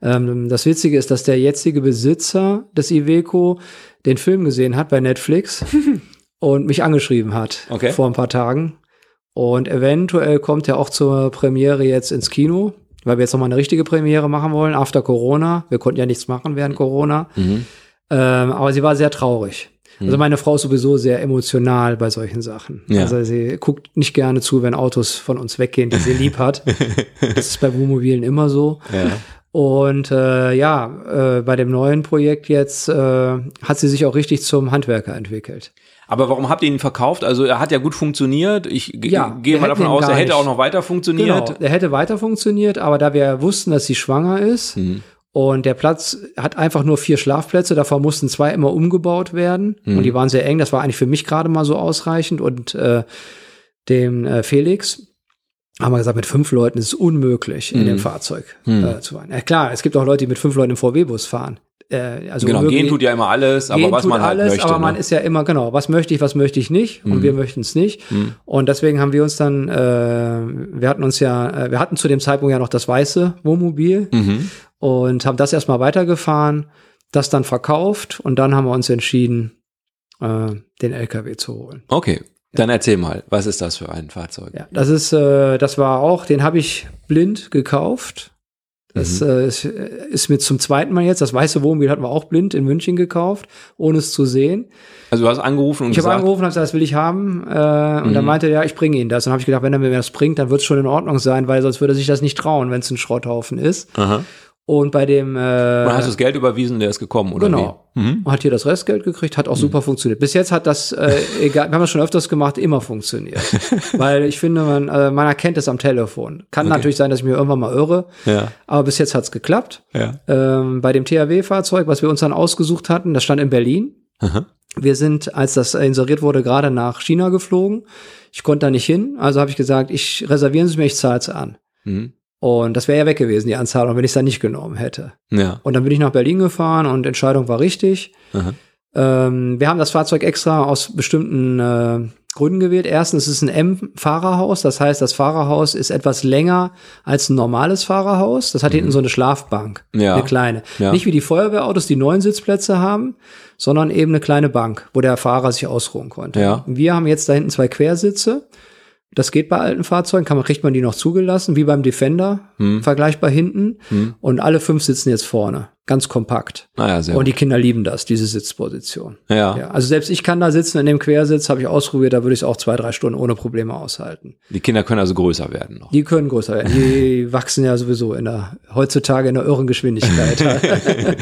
Ähm, das Witzige ist, dass der jetzige Besitzer des Iveco den Film gesehen hat bei Netflix *laughs* und mich angeschrieben hat Okay. vor ein paar Tagen Und eventuell kommt er auch zur Premiere jetzt ins Kino, weil wir jetzt nochmal eine richtige Premiere machen wollen, after Corona. Wir konnten ja nichts machen während Corona. Mhm. Ähm, aber sie war sehr traurig. Also meine Frau ist sowieso sehr emotional bei solchen Sachen. Ja. Also sie guckt nicht gerne zu, wenn Autos von uns weggehen, die sie lieb hat. *laughs* Das ist bei Wohnmobilen immer so. Ja. Und äh, ja, äh, bei dem neuen Projekt jetzt äh, hat sie sich auch richtig zum Handwerker entwickelt. Aber warum habt ihr ihn verkauft? Also er hat ja gut funktioniert. Ich Ja, gehe mal davon aus, er hätte nicht. auch noch weiter funktioniert. Genau, der hätte weiter funktioniert, aber da wir wussten, dass sie schwanger ist Mhm. und der Platz hat einfach nur vier Schlafplätze, davon mussten zwei immer umgebaut werden Mhm. und die waren sehr eng, das war eigentlich für mich gerade mal so ausreichend und äh, dem äh, Felix haben wir gesagt, mit fünf Leuten ist es unmöglich, in Mhm. dem Fahrzeug äh, zu fahren. Ja, klar, es gibt auch Leute, die mit fünf Leuten im VW-Bus fahren. Äh, also Genau, gehen tut ja immer alles, aber was man halt alles, möchte. aber man ne? ist ja immer, genau, was möchte ich, was möchte ich nicht und wir möchten es nicht. Und deswegen haben wir uns dann, äh, wir hatten uns ja, äh, wir hatten zu dem Zeitpunkt ja noch das weiße Wohnmobil Mhm. und haben das erstmal weitergefahren, das dann verkauft und dann haben wir uns entschieden, äh, den LKW zu holen. Okay, dann erzähl mal, was ist das für ein Fahrzeug? Ja, das ist, äh, das war auch, den habe ich blind gekauft. Das Mhm. äh, ist, ist mir zum zweiten Mal jetzt. Das weiße Wohnmobil hatten wir auch blind in München gekauft, ohne es zu sehen. Also du hast angerufen und Ich habe angerufen und gesagt, das will ich haben. Äh, und dann Mhm. meinte er, ja, ich bringe Ihnen das. Und habe ich gedacht, wenn er mir das bringt, dann wird es schon in Ordnung sein, weil sonst würde er sich das nicht trauen, wenn es ein Schrotthaufen ist. Aha. Und bei dem äh, Und hast du das Geld überwiesen, der ist gekommen, oder Genau. wie? Mhm. hat hier das Restgeld gekriegt, hat auch super funktioniert. Bis jetzt hat das, äh, *laughs* egal, wir haben das schon öfters gemacht, immer funktioniert. *laughs* Weil ich finde, man, äh, man erkennt es am Telefon. Kann Okay. natürlich sein, dass ich mir irgendwann mal irre, Ja, aber bis jetzt hat's geklappt. ja. Ähm, bei dem THW-Fahrzeug, was wir uns dann ausgesucht hatten, das stand in Berlin. Aha. Wir sind, als das inseriert wurde, gerade nach China geflogen. Ich konnte da nicht hin, also habe ich gesagt, ich reservieren Sie mir, ich zahle es an. Mhm. Und das wäre ja weg gewesen, die Anzahlung, wenn ich es dann nicht genommen hätte. Ja. Und dann bin ich nach Berlin gefahren und Entscheidung war richtig. Ähm, wir haben das Fahrzeug extra aus bestimmten äh, Gründen gewählt. Erstens ist es ein M-Fahrerhaus, das heißt, das Fahrerhaus ist etwas länger als ein normales Fahrerhaus. Das hat hinten so eine Schlafbank, Mhm. Ja. eine kleine. Ja. Nicht wie die Feuerwehrautos, die neun Sitzplätze haben, sondern eben eine kleine Bank, wo der Fahrer sich ausruhen konnte. Ja. Wir haben jetzt da hinten zwei Quersitze. Das geht bei alten Fahrzeugen, kann man, kriegt man die noch zugelassen, wie beim Defender, Hm. vergleichbar hinten. Und alle fünf sitzen jetzt vorne, ganz kompakt. Naja, sehr Und die Kinder lieben das, diese Sitzposition. Ja. Ja, also selbst ich kann da sitzen in dem Quersitz, habe ich ausprobiert, da würde ich es auch zwei, drei Stunden ohne Probleme aushalten. Die Kinder können also größer werden noch. Die können größer werden. Die *laughs* wachsen ja sowieso in der, heutzutage in der irren Geschwindigkeit. *laughs*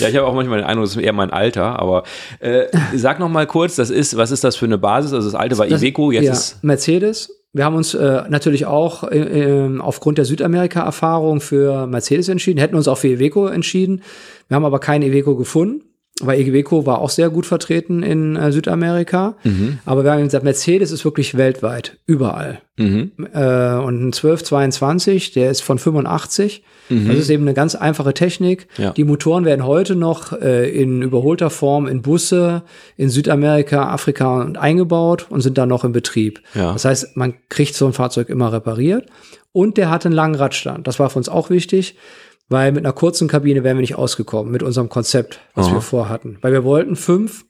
Ja, ich habe auch manchmal den Eindruck, das ist eher mein Alter, aber äh, sag noch mal kurz, das ist, was ist das für eine Basis? Also das alte war Das- Iveco, jetzt ja, ist Mercedes. Wir haben uns äh, natürlich auch äh, äh, aufgrund der Südamerika-Erfahrung für Mercedes entschieden, hätten uns auch für Iveco entschieden. Wir haben aber keinen Iveco gefunden, weil Iveco war auch sehr gut vertreten in äh, Südamerika. Mhm. Aber wir haben gesagt, Mercedes ist wirklich weltweit, überall. mhm. äh, und ein 1222, der ist von 85. Das ist eben eine ganz einfache Technik. Mhm. Ja. Die Motoren werden heute noch äh, in überholter Form in Busse in Südamerika, Afrika und eingebaut und sind dann noch in Betrieb. Ja. Das heißt, man kriegt so ein Fahrzeug immer repariert. Und der hat einen langen Radstand. Das war für uns auch wichtig, weil mit einer kurzen Kabine wären wir nicht ausgekommen mit unserem Konzept, was Aha. wir vorhatten. Weil wir wollten fünf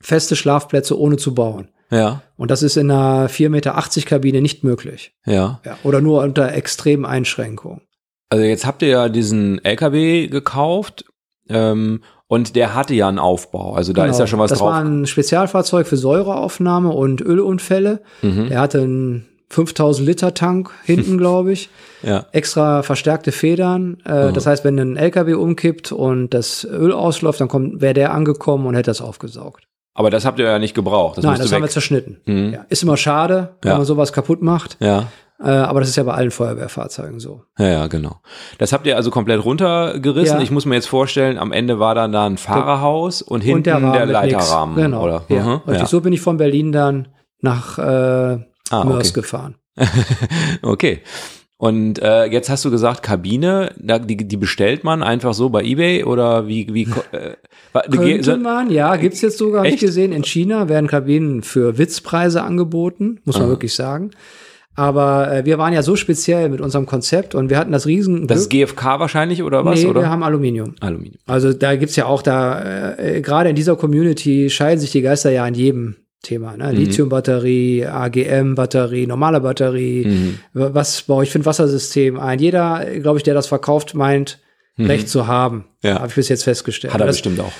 feste Schlafplätze ohne zu bauen. ja, Und das ist in einer 4,80 Meter Kabine nicht möglich. ja. Ja, oder nur unter extremen Einschränkungen. Also jetzt habt ihr ja diesen LKW gekauft ähm, und der hatte ja einen Aufbau. Also da ist ja schon was Genau. das drauf. war ein Spezialfahrzeug für Säureaufnahme und Ölunfälle. Mhm. Der hatte einen 5000 Liter Tank hinten, *laughs* glaube ich. Ja, Extra verstärkte Federn. Äh, Mhm. Das heißt, wenn ein LKW umkippt und das Öl ausläuft, dann kommt, wäre der angekommen und hätte das aufgesaugt. aber das habt ihr ja nicht gebraucht. Das Nein, das haben wir weg. zerschnitten. Mhm. Ja, ist immer schade, wenn Ja. man sowas kaputt macht. Ja, Äh, aber das ist ja bei allen Feuerwehrfahrzeugen so. ja, ja, genau. Das habt ihr also komplett runtergerissen. Ja. Ich muss mir jetzt vorstellen, am Ende war dann da ein Fahrerhaus und hinten und der, der nix. Leiterrahmen. Genau. Oder? Mhm. So bin ich von Berlin dann nach äh, Ah, Mörs okay. gefahren. *laughs* Okay. Und äh, jetzt hast du gesagt, Kabine, da, die, die bestellt man einfach so bei Ebay oder wie, wie äh, Könnte man, ja, gibt's jetzt sogar, hab ich gesehen. In China werden Kabinen für Witzpreise angeboten, muss man wirklich sagen. Aber äh, wir waren ja so speziell mit unserem Konzept und wir hatten das riesen Das ist GFK wahrscheinlich oder was? nee, oder? wir haben Aluminium. Aluminium. Also da gibt's ja auch da, äh, äh, gerade in dieser Community scheiden sich die Geister ja an jedem Thema, ne? Lithium-Batterie, AGM-Batterie, normale Batterie, Mhm. was baue ich für ein Wassersystem ein? Jeder, glaube ich, der das verkauft, meint, Recht zu haben. Mhm. Ja. Habe ich bis jetzt festgestellt. Hat er Das- bestimmt auch.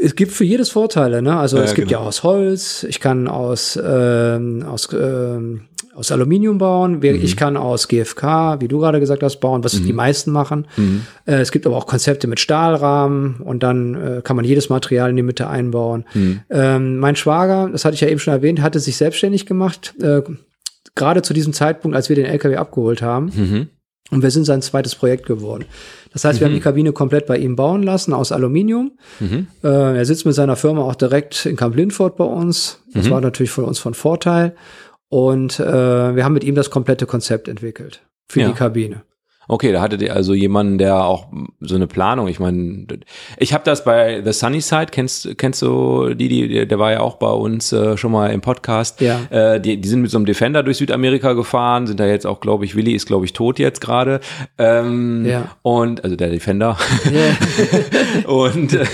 es gibt für jedes Vorteile, ne? Also Ja, es gibt genau. ja aus Holz, ich kann aus, ähm, aus, ähm, aus Aluminium bauen, Mhm. ich kann aus GFK, wie du gerade gesagt hast, bauen, was die meisten machen. Mhm. Äh, es gibt aber auch Konzepte mit Stahlrahmen und dann äh, kann man jedes Material in die Mitte einbauen. Mhm. Ähm, mein Schwager, das hatte ich ja eben schon erwähnt, hatte sich selbstständig gemacht, äh, gerade zu diesem Zeitpunkt, als wir den LKW abgeholt haben. Mhm. Und wir sind sein zweites Projekt geworden. Das heißt, wir haben die Kabine komplett bei ihm bauen lassen aus Aluminium. Mhm. Äh, er sitzt mit seiner Firma auch direkt in Camp Lindford bei uns. Das war natürlich für uns von Vorteil. Und äh, wir haben mit ihm das komplette Konzept entwickelt für Ja. die Kabine. Okay, da hattet ihr also jemanden, der auch so eine Planung, ich meine, ich habe das bei The Sunny Side, kennst, kennst du die, die, der war ja auch bei uns äh, schon mal im Podcast. Ja. Äh, die, die sind mit so einem Defender durch Südamerika gefahren, sind da jetzt auch, glaube ich, Willi ist, glaube ich, tot jetzt gerade. Ähm, Ja. Und, also der Defender. *laughs* und äh,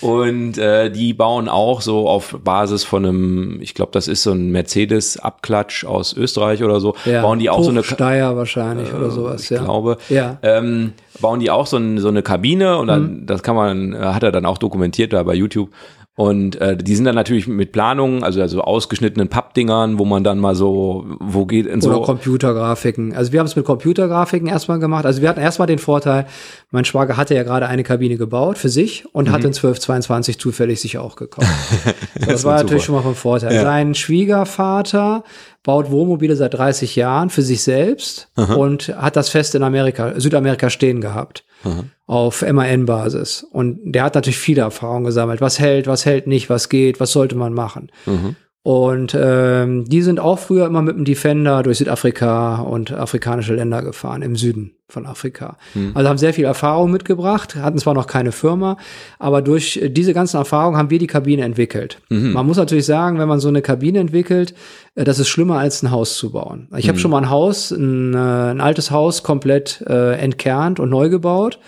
und äh, die bauen auch so auf Basis von einem, ich glaube, das ist so ein Mercedes-Abklatsch aus Österreich oder so, Ja. bauen die auch so eine Steier wahrscheinlich oder sowas, ich ja. glaube, Ja. ähm, bauen die auch so, ein, so eine Kabine und dann, das kann man, äh, hat er dann auch dokumentiert da bei YouTube. Und äh, die sind dann natürlich mit Planungen, also, also ausgeschnittenen Pappdingern, wo man dann mal so, wo geht in Oder so. Computergrafiken. Also wir haben es mit Computergrafiken erstmal gemacht. Also wir hatten erstmal den Vorteil, mein Schwager hatte ja gerade eine Kabine gebaut für sich und Mhm. hat in 1222 zufällig sich auch gekauft. *laughs* das, ist war natürlich Zufall. schon mal von Vorteil. Ja. Sein Schwiegervater baut Wohnmobile seit 30 Jahren für sich selbst und hat das fest in Amerika, Südamerika stehen gehabt. Auf MAN-Basis. Und der hat natürlich viele Erfahrungen gesammelt. Was hält, was hält nicht, was geht, was sollte man machen. Mhm. Und ähm, die sind auch früher immer mit dem Defender durch Südafrika und afrikanische Länder gefahren, im Süden von Afrika. Also haben sehr viel Erfahrung mitgebracht, hatten zwar noch keine Firma, aber durch diese ganzen Erfahrungen haben wir die Kabine entwickelt. Man muss natürlich sagen, wenn man so eine Kabine entwickelt, äh, das ist schlimmer als ein Haus zu bauen. Ich habe schon mal ein Haus, ein, äh, ein altes Haus komplett äh, entkernt und neu gebaut.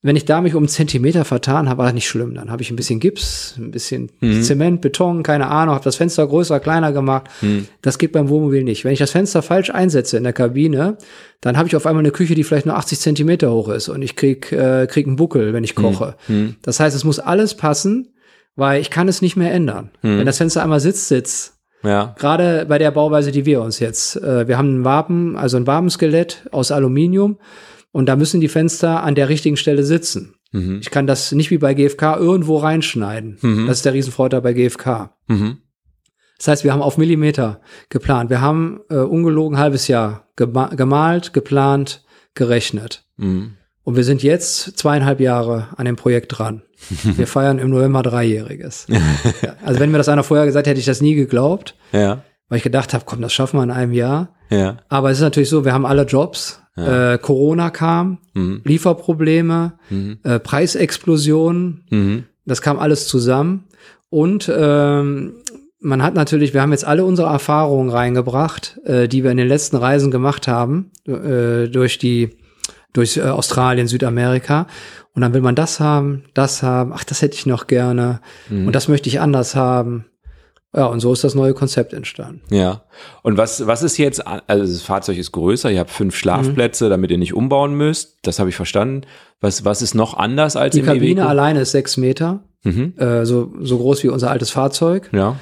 Wenn ich da mich um einen Zentimeter vertan habe, war das nicht schlimm. Dann habe ich ein bisschen Gips, ein bisschen Zement, Beton, keine Ahnung, habe das Fenster größer, kleiner gemacht. Das geht beim Wohnmobil nicht. Wenn ich das Fenster falsch einsetze in der Kabine, dann habe ich auf einmal eine Küche, die vielleicht nur 80 Zentimeter hoch ist und ich krieg, äh, krieg einen Buckel, wenn ich koche. Das heißt, es muss alles passen, weil ich kann es nicht mehr ändern. Wenn das Fenster einmal sitzt, sitzt. Ja. Gerade bei der Bauweise, die wir uns jetzt, äh, wir haben ein Waben, also ein Wabenskelett aus Aluminium und da müssen die Fenster an der richtigen Stelle sitzen. Mhm. Ich kann das nicht wie bei GFK irgendwo reinschneiden. Das ist der Riesenvorteil bei GFK. Mhm. Das heißt, wir haben auf Millimeter geplant. Wir haben äh, ungelogen ein halbes Jahr gema gemalt, geplant, gerechnet. Mhm. Und wir sind jetzt zweieinhalb Jahre an dem Projekt dran. *laughs* Wir feiern im November Dreijähriges. ja, also wenn mir das einer vorher gesagt hätte, hätte ich das nie geglaubt, Ja. weil ich gedacht habe, komm, das schaffen wir in einem Jahr. Ja. Aber es ist natürlich so, wir haben alle Jobs. Äh, Corona kam, Mhm. Lieferprobleme, äh, Preisexplosionen, Mhm. das kam alles zusammen. Und ähm, man hat natürlich, wir haben jetzt alle unsere Erfahrungen reingebracht, äh, die wir in den letzten Reisen gemacht haben, äh, durch die, durch äh, Australien, Südamerika. Und dann will man das haben, das haben, ach, das hätte ich noch gerne und das möchte ich anders haben. Ja, und so ist das neue Konzept entstanden. Ja. Und was, was ist jetzt, also das Fahrzeug ist größer, ihr habt fünf Schlafplätze, damit ihr nicht umbauen müsst. Das habe ich verstanden. Was, was ist noch anders als Die im Kabine Iveco? alleine ist sechs Meter, Mhm. äh, so, so groß wie unser altes Fahrzeug. Ja.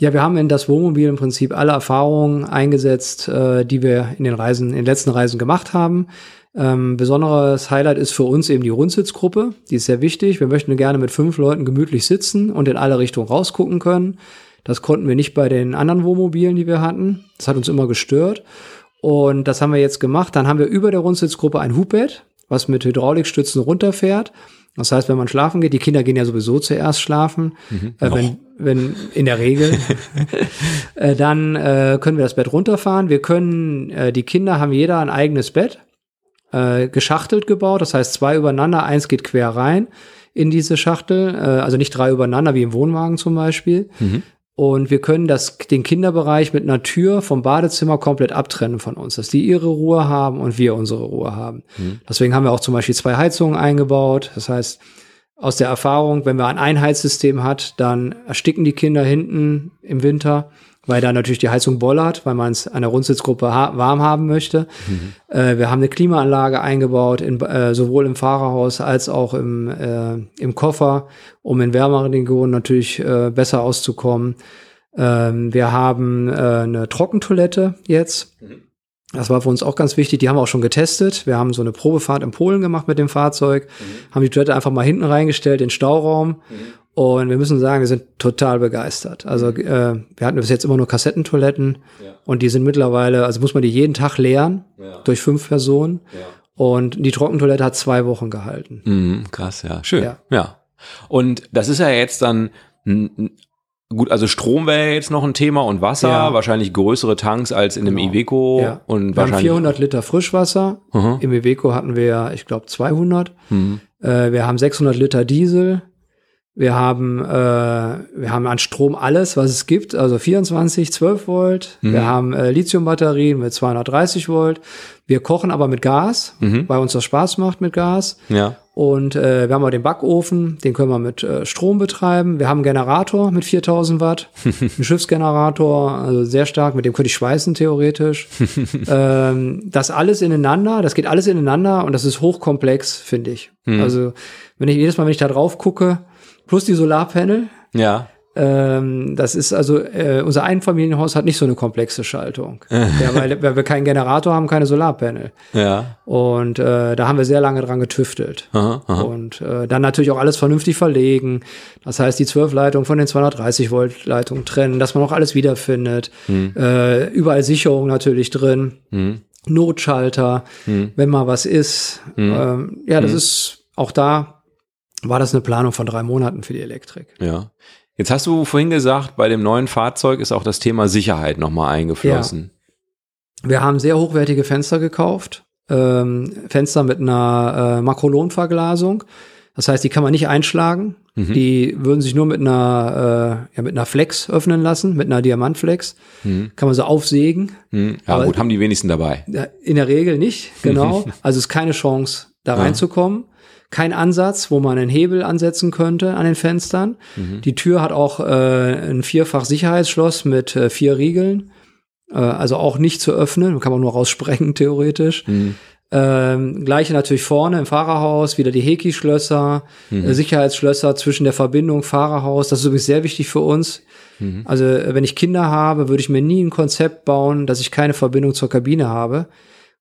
Ja, wir haben in das Wohnmobil im Prinzip alle Erfahrungen eingesetzt, äh, die wir in den Reisen, in den letzten Reisen gemacht haben. Ähm, besonderes Highlight ist für uns eben die Rundsitzgruppe. Die ist sehr wichtig. Wir möchten gerne mit fünf Leuten gemütlich sitzen und in alle Richtungen rausgucken können. Das konnten wir nicht bei den anderen Wohnmobilen, die wir hatten. Das hat uns immer gestört. Und das haben wir jetzt gemacht. Dann haben wir über der Rundsitzgruppe ein Hubbett, was mit Hydraulikstützen runterfährt. Das heißt, wenn man schlafen geht, die Kinder gehen ja sowieso zuerst schlafen, äh, wenn, wenn in der Regel, *laughs* äh, dann äh, können wir das Bett runterfahren. Wir können, äh, die Kinder haben jeder ein eigenes Bett, äh, geschachtelt gebaut. Das heißt, zwei übereinander, eins geht quer rein in diese Schachtel, äh, also nicht drei übereinander wie im Wohnwagen zum Beispiel. Und wir können das, den Kinderbereich mit einer Tür vom Badezimmer komplett abtrennen von uns, dass die ihre Ruhe haben und wir unsere Ruhe haben. Deswegen haben wir auch zum Beispiel zwei Heizungen eingebaut. Das heißt, aus der Erfahrung, wenn man ein Einheitssystem hat, dann ersticken die Kinder hinten im Winter, weil da natürlich die Heizung bollert, weil man es an der Rundsitzgruppe ha warm haben möchte. Mhm. Äh, wir haben eine Klimaanlage eingebaut, in, äh, sowohl im Fahrerhaus als auch im, äh, im Koffer, um in wärmeren Regionen natürlich äh, besser auszukommen. Ähm, wir haben äh, eine Trockentoilette jetzt. Mhm. Das war für uns auch ganz wichtig. Die haben wir auch schon getestet. Wir haben so eine Probefahrt in Polen gemacht mit dem Fahrzeug, mhm. haben die Toilette einfach mal hinten reingestellt, in den Stauraum. Mhm. Und wir müssen sagen, wir sind total begeistert. Also mhm. äh, wir hatten bis jetzt immer nur Kassettentoiletten ja. und die sind mittlerweile, also muss man die jeden Tag leeren ja. durch fünf Personen. Ja. Und die Trockentoilette hat zwei Wochen gehalten. Mhm, krass, ja. Schön. Ja. ja. Und das ist ja jetzt dann Gut, also Strom wäre jetzt noch ein Thema und Wasser, ja. wahrscheinlich größere Tanks als in einem genau. Iveco. Ja. Und wir wahrscheinlich haben 400 Liter Frischwasser. Mhm. Im Iveco hatten wir, ich glaube, 200. Mhm. Äh, wir haben 600 Liter Diesel. Wir haben, äh, wir haben an Strom alles, was es gibt, also 24, 12 Volt. Mhm. Wir haben äh, Lithiumbatterien mit 230 Volt. Wir kochen aber mit Gas, mhm. weil uns das Spaß macht mit Gas. Ja. Und äh, wir haben auch den Backofen, den können wir mit äh, Strom betreiben. Wir haben einen Generator mit 4000 Watt, *laughs* einen Schiffsgenerator, also sehr stark, mit dem könnte ich schweißen theoretisch. *laughs* ähm, das alles ineinander, das geht alles ineinander und das ist hochkomplex, finde ich. Mhm. Also wenn ich jedes Mal, wenn ich da drauf gucke, plus die Solarpanel. Ja. Ähm, das ist also, äh, unser Einfamilienhaus hat nicht so eine komplexe Schaltung. *laughs* ja, weil, weil wir keinen Generator haben, keine Solarpanel. Ja. Und äh, da haben wir sehr lange dran getüftelt. Aha, aha. Und äh, dann natürlich auch alles vernünftig verlegen. Das heißt, die 12 Leitungen von den 230 Volt Leitungen trennen, dass man auch alles wiederfindet. Hm. Äh, überall Sicherung natürlich drin. Hm. Notschalter, hm. wenn mal was ist. Hm. Ähm, ja, das hm. ist auch da war das eine Planung von drei Monaten für die Elektrik. Ja. Jetzt hast du vorhin gesagt, bei dem neuen Fahrzeug ist auch das Thema Sicherheit nochmal eingeflossen. Ja. Wir haben sehr hochwertige Fenster gekauft. Ähm, Fenster mit einer äh, Makrolonverglasung. Das heißt, die kann man nicht einschlagen. Mhm. Die würden sich nur mit einer, äh, ja, mit einer Flex öffnen lassen, mit einer Diamantflex. Mhm. Kann man so aufsägen. Mhm. Ja, Aber, gut, haben die wenigsten dabei. In der Regel nicht, genau. *laughs* also ist keine Chance, da reinzukommen kein Ansatz, wo man einen Hebel ansetzen könnte an den Fenstern. Mhm. Die Tür hat auch äh, ein vierfach Sicherheitsschloss mit äh, vier Riegeln, äh, also auch nicht zu öffnen, kann man nur raussprengen *laughs* theoretisch. Mhm. Ähm, gleiche natürlich vorne im Fahrerhaus, wieder die Heki-Schlösser, mhm. äh, Sicherheitsschlösser zwischen der Verbindung Fahrerhaus. Das ist übrigens sehr wichtig für uns. Mhm. Also äh, wenn ich Kinder habe, würde ich mir nie ein Konzept bauen, dass ich keine Verbindung zur Kabine habe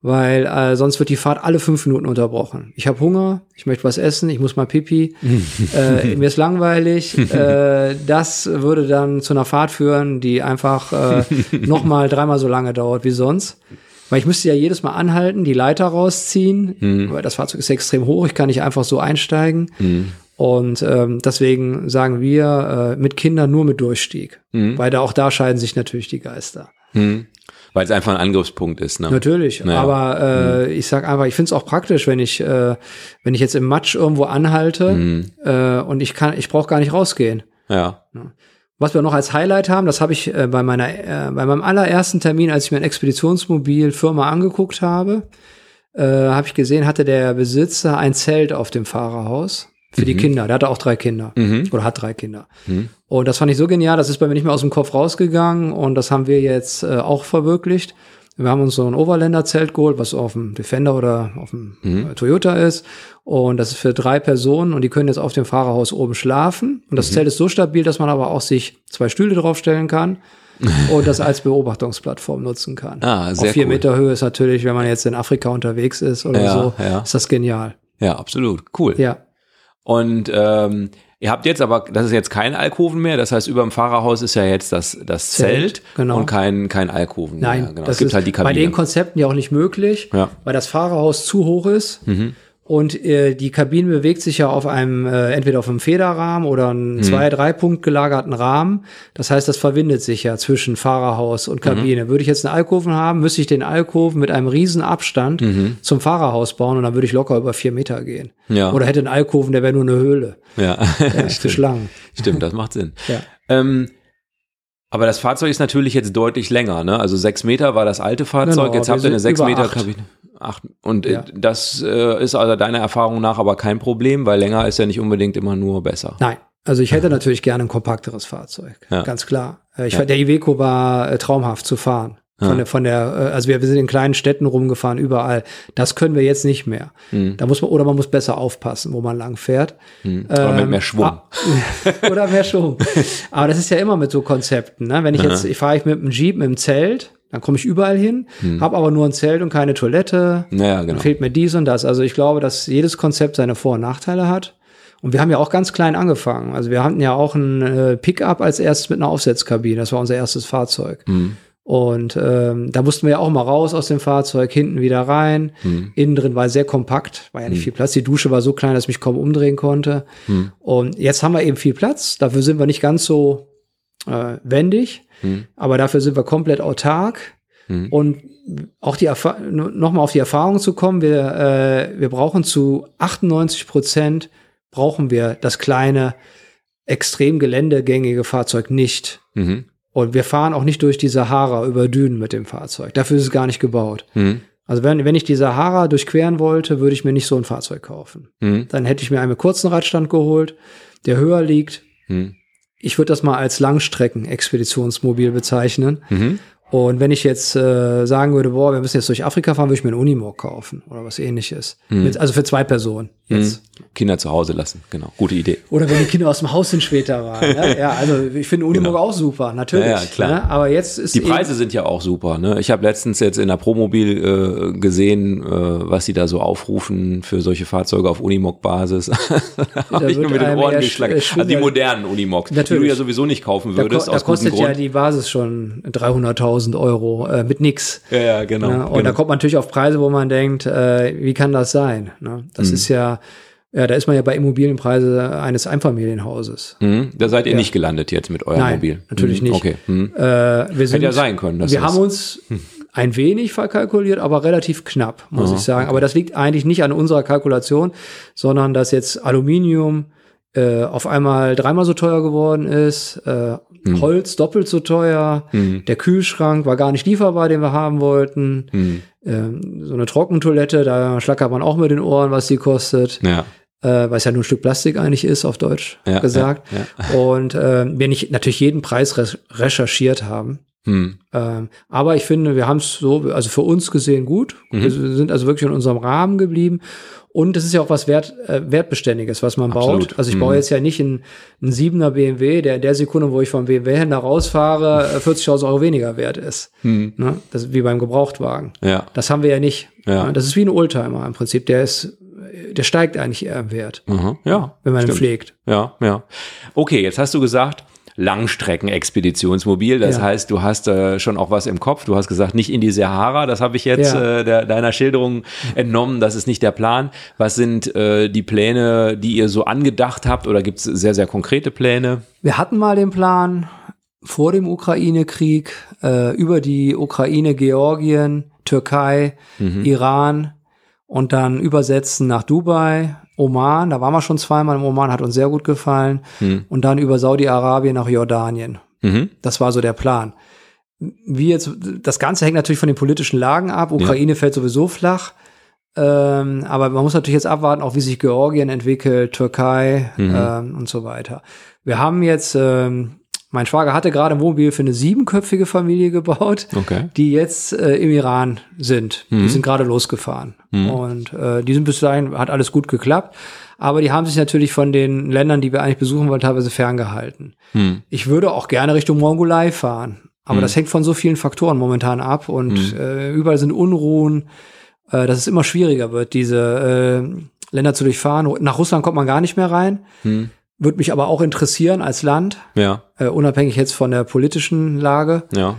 weil äh, sonst wird die Fahrt alle fünf Minuten unterbrochen. Ich habe Hunger, ich möchte was essen, ich muss mal pipi, *laughs* äh, mir ist langweilig. *laughs* Äh, das würde dann zu einer Fahrt führen, die einfach äh, *laughs* noch mal dreimal so lange dauert wie sonst. Weil ich müsste ja jedes Mal anhalten, die Leiter rausziehen, mhm. weil das Fahrzeug ist extrem hoch, ich kann nicht einfach so einsteigen. Mhm. Und ähm, deswegen sagen wir äh, mit Kindern nur mit Durchstieg, mhm. weil da auch da scheiden sich natürlich die Geister. Mhm. Weil es einfach ein Angriffspunkt ist. Ne? Natürlich, naja. aber äh, mhm. ich sag einfach, ich finde es auch praktisch, wenn ich, äh, wenn ich jetzt im Matsch irgendwo anhalte mhm. äh, und ich kann, ich brauche gar nicht rausgehen. Ja. Was wir noch als Highlight haben, das habe ich äh, bei meiner, äh, bei meinem allerersten Termin, als ich mir ein Expeditionsmobil Firma angeguckt habe, äh, habe ich gesehen, hatte der Besitzer ein Zelt auf dem Fahrerhaus für mhm. die Kinder. Der hatte auch drei Kinder mhm. oder hat drei Kinder. Mhm. Und das fand ich so genial, das ist bei mir nicht mehr aus dem Kopf rausgegangen und das haben wir jetzt äh, auch verwirklicht. Wir haben uns so ein Overlander-Zelt geholt, was auf dem Defender oder auf dem mhm. Äh, Toyota ist. Und das ist für drei Personen und die können jetzt auf dem Fahrerhaus oben schlafen. Und das mhm. Zelt ist so stabil, dass man aber auch sich zwei Stühle draufstellen kann *laughs* und das als Beobachtungsplattform nutzen kann. Ah, sehr auf vier cool. Meter Höhe ist natürlich, wenn man jetzt in Afrika unterwegs ist oder ja, so, ja. ist das genial. Ja, absolut. Cool. Ja. Und ähm, ihr habt jetzt aber, das ist jetzt kein Alkoven mehr, das heißt, über dem Fahrerhaus ist ja jetzt das, das Zelt, Zelt genau. und kein, kein Alkoven Nein, mehr. Genau. Das es gibt halt die Kabine. Bei den Konzepten ja auch nicht möglich, ja. weil das Fahrerhaus zu hoch ist. Mhm. Und äh, die Kabine bewegt sich ja auf einem, äh, entweder auf einem Federrahmen oder einem mhm. zwei-, drei Punkt gelagerten Rahmen. Das heißt, das verbindet sich ja zwischen Fahrerhaus und Kabine. Mhm. Würde ich jetzt einen Alkoven haben, müsste ich den Alkoven mit einem riesen Abstand mhm. zum Fahrerhaus bauen und dann würde ich locker über vier Meter gehen. Ja. Oder hätte einen Alkoven, der wäre nur eine Höhle. Ja, ja *laughs* für Schlangen. Stimmt, das macht Sinn. ja. Ähm, aber das Fahrzeug ist natürlich jetzt deutlich länger, ne? Also sechs Meter war das alte Fahrzeug, Genau, jetzt habt ihr eine sechs Meter. Kabine. Acht, und äh, Ja. das äh, ist also deiner Erfahrung nach aber kein Problem, weil länger ist ja nicht unbedingt immer nur besser. Nein. Also ich hätte natürlich gerne ein kompakteres Fahrzeug, Ja. ganz klar. Äh, Ich Ja. der Iveco war äh, traumhaft zu fahren. Von der, von der, äh, also wir, wir sind in kleinen Städten rumgefahren, überall. Das können wir jetzt nicht mehr. Hm. Da muss man, oder man muss besser aufpassen, wo man lang fährt. Hm. Aber mit Ähm, mehr Schwung. ah, *laughs* oder mehr Schwung. *laughs* Aber das ist ja immer mit so Konzepten. Ne? Wenn ich jetzt, ich fahre ich mit einem Jeep, mit einem Zelt, dann komme ich überall hin, habe aber nur ein Zelt und keine Toilette. Naja, Dann genau. fehlt mir dies und das. Also ich glaube, dass jedes Konzept seine Vor- und Nachteile hat. Und wir haben ja auch ganz klein angefangen. Also wir hatten ja auch ein äh, Pickup als erstes mit einer Aufsetzkabine. Das war unser erstes Fahrzeug. Hm. Und ähm, da mussten wir ja auch mal raus aus dem Fahrzeug, hinten wieder rein. Hm. Innen drin war sehr kompakt, war ja nicht viel Platz. Die Dusche war so klein, dass ich mich kaum umdrehen konnte. Hm. Und jetzt haben wir eben viel Platz. Dafür sind wir nicht ganz so äh, wendig, Hm. aber dafür sind wir komplett autark. Hm. Und auch die nochmal auf die Erfahrung zu kommen, wir, äh, wir brauchen zu 98 Prozent brauchen wir das kleine, extrem geländegängige Fahrzeug nicht. Mhm. Und wir fahren auch nicht durch die Sahara über Dünen mit dem Fahrzeug. Dafür ist es gar nicht gebaut. Mhm. Also wenn, wenn ich die Sahara durchqueren wollte, würde ich mir nicht so ein Fahrzeug kaufen. Mhm. Dann hätte ich mir einen kurzen Radstand geholt, der höher liegt. Mhm. Ich würde das mal als Langstrecken-Expeditionsmobil bezeichnen. Mhm. Und wenn ich jetzt äh, sagen würde, boah, wir müssen jetzt durch Afrika fahren, würde ich mir einen Unimog kaufen oder was ähnliches. Mit, also für zwei Personen jetzt. Kinder zu Hause lassen, genau. Gute Idee. Oder wenn die Kinder aus dem Haus sind später rein. Ne? *laughs* Ja, also ich finde Unimog auch super, natürlich. Genau. Ja, ja, klar. Ne? Aber jetzt ist Die Preise sind ja auch super. Ne? Ich habe letztens jetzt in der Promobil äh, gesehen, äh, was sie da so aufrufen für solche Fahrzeuge auf Unimog-Basis. *laughs* da habe ich nur mit den Ohren geschlagen. sch- äh, Also die modernen Unimogs, die du ja sowieso nicht kaufen da, würdest, ko da aus gutem kostet ja die Basis schon 300.000 Euro äh, mit nix. ja, ja, genau. Ne? Und genau. da kommt man natürlich auf Preise, wo man denkt, äh, wie kann das sein? Ne? Das Mhm. ist ja, ja, da ist man ja bei Immobilienpreise eines Einfamilienhauses. Mhm. Da seid ihr nicht gelandet jetzt mit eurem Nein, Mobil. natürlich Mhm. nicht. Okay. Mhm. Äh, wir sind, Hätte ja sein können. Dass wir das- haben uns ein wenig verkalkuliert, aber relativ knapp, muss Aha, ich sagen. Aber das liegt eigentlich nicht an unserer Kalkulation, sondern dass jetzt Aluminium äh, auf einmal dreimal so teuer geworden ist, äh, Hm. Holz doppelt so teuer, der Kühlschrank war gar nicht lieferbar, den wir haben wollten. Hm. Ähm, so eine Trockentoilette, da schlackert man auch mit den Ohren, was die kostet, ja. Äh, weil es ja nur ein Stück Plastik eigentlich ist, auf Deutsch Ja, gesagt. ja, Und äh, wir nicht natürlich jeden Preis recherchiert haben. Hm. Ähm, aber ich finde, wir haben es so, also für uns gesehen gut. Mhm. Wir sind also wirklich in unserem Rahmen geblieben. Und es ist ja auch was Wert, äh, Wertbeständiges, was man Absolut. baut. Also ich Mhm. baue jetzt ja nicht einen, einen 7er BMW, der in der Sekunde, wo ich vom BMW-Händler rausfahre, äh, 40.000 Euro weniger wert ist. Hm. Ne? Das ist wie beim Gebrauchtwagen. Ja. Das haben wir ja nicht. Ja. Ne? Das ist wie ein Oldtimer im Prinzip. Der ist, der steigt eigentlich eher im Wert, Aha. Ja. wenn man ihn stimmt. pflegt. Ja, ja. Okay, jetzt hast du gesagt, Langstrecken-Expeditionsmobil. Das Ja. heißt, du hast äh, schon auch was im Kopf. Du hast gesagt, nicht in die Sahara. Das habe ich jetzt Ja. äh, der, deiner Schilderung entnommen. Das ist nicht der Plan. Was sind äh, die Pläne, die ihr so angedacht habt? Oder gibt es sehr, sehr konkrete Pläne? Wir hatten mal den Plan, vor dem Ukraine-Krieg äh, über die Ukraine, Georgien, Türkei, Iran und dann übersetzen nach Dubai, Oman. Da waren wir schon zweimal im Oman, hat uns sehr gut gefallen. Und dann über Saudi-Arabien nach Jordanien. Mhm. Das war so der Plan. Wie jetzt, das Ganze hängt natürlich von den politischen Lagen ab. Ukraine fällt sowieso flach. Ähm, aber man muss natürlich jetzt abwarten, auch wie sich Georgien entwickelt, Türkei ähm, und so weiter. Wir haben jetzt, ähm, mein Schwager hatte gerade ein Wohnmobil für eine siebenköpfige Familie gebaut, Okay. die jetzt äh, im Iran sind. Die sind gerade losgefahren. Und äh, die sind bis dahin, hat alles gut geklappt. Aber die haben sich natürlich von den Ländern, die wir eigentlich besuchen wollten, teilweise ferngehalten. Hm. Ich würde auch gerne Richtung Mongolei fahren. Aber das hängt von so vielen Faktoren momentan ab und äh, überall sind Unruhen, äh, dass es immer schwieriger wird, diese äh, Länder zu durchfahren. Nach Russland kommt man gar nicht mehr rein. Würde mich aber auch interessieren als Land, Ja, äh, unabhängig jetzt von der politischen Lage. ja.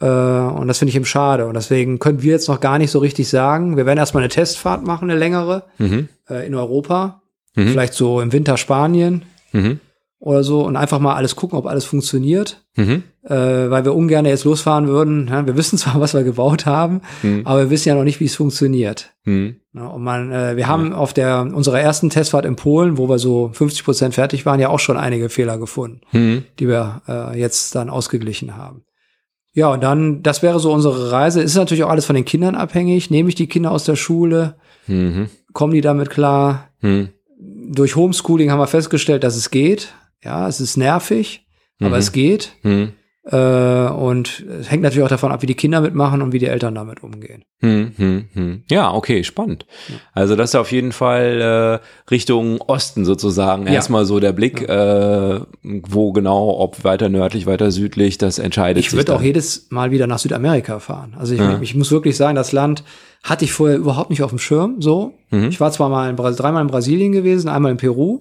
Äh, und das finde ich eben schade. Und deswegen können wir jetzt noch gar nicht so richtig sagen. Wir werden erstmal eine Testfahrt machen, eine längere, Mhm. äh, in Europa. Mhm. Vielleicht so im Winter Spanien Mhm. Oder so und einfach mal alles gucken, ob alles funktioniert. Mhm. Äh, weil wir ungern jetzt losfahren würden. Ja, wir wissen zwar, *laughs* was wir gebaut haben, aber wir wissen ja noch nicht, wie es funktioniert. Mhm. Ja, und man, äh, wir haben auf der unserer ersten Testfahrt in Polen, wo wir so 50 Prozent fertig waren, ja auch schon einige Fehler gefunden, Mhm. die wir äh, jetzt dann ausgeglichen haben. Ja, und dann, das wäre so unsere Reise. Ist natürlich auch alles von den Kindern abhängig. Nehme ich die Kinder aus der Schule? Mhm. Kommen die damit klar? Hm. Durch Homeschooling haben wir festgestellt, dass es geht. Ja, es ist nervig, aber Mhm. es geht. Hm. Äh, und es hängt natürlich auch davon ab, wie die Kinder mitmachen und wie die Eltern damit umgehen. Hm, hm. Ja, okay, spannend. Also das ist auf jeden Fall äh, Richtung Osten sozusagen. Ja. Erstmal so der Blick, äh, wo genau, ob weiter nördlich, weiter südlich, das entscheidet Ich sich würde auch jedes Mal wieder nach Südamerika fahren. Also ich, Ja. ich muss wirklich sagen, das Land hatte ich vorher überhaupt nicht auf dem Schirm. So, Mhm. ich war zwar mal in dreimal in Brasilien gewesen, einmal in Peru,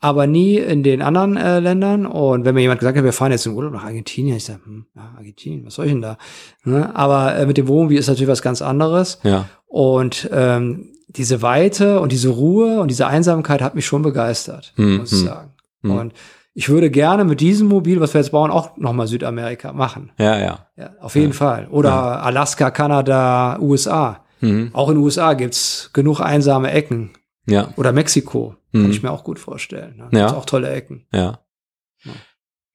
aber nie in den anderen äh, Ländern. Und wenn mir jemand gesagt hat, wir fahren jetzt in Urlaub nach Argentinien, ich sage, hm, ja, Argentinien, was soll ich denn da? Ne? Aber äh, mit dem Wohnmobil ist natürlich was ganz anderes. Ja, Und ähm, diese Weite und diese Ruhe und diese Einsamkeit hat mich schon begeistert, Hm, muss ich sagen. hm. Und ich würde gerne mit diesem Mobil, was wir jetzt bauen, auch nochmal Südamerika machen. ja, ja. Ja, auf jeden Fall. Oder Alaska, Kanada, USA. Mhm. Auch in den USA gibt's genug einsame Ecken. Ja, Oder Mexiko. Mhm. Kann ich mir auch gut vorstellen. Ne? Ja. Gibt's auch tolle Ecken. ja. Ja.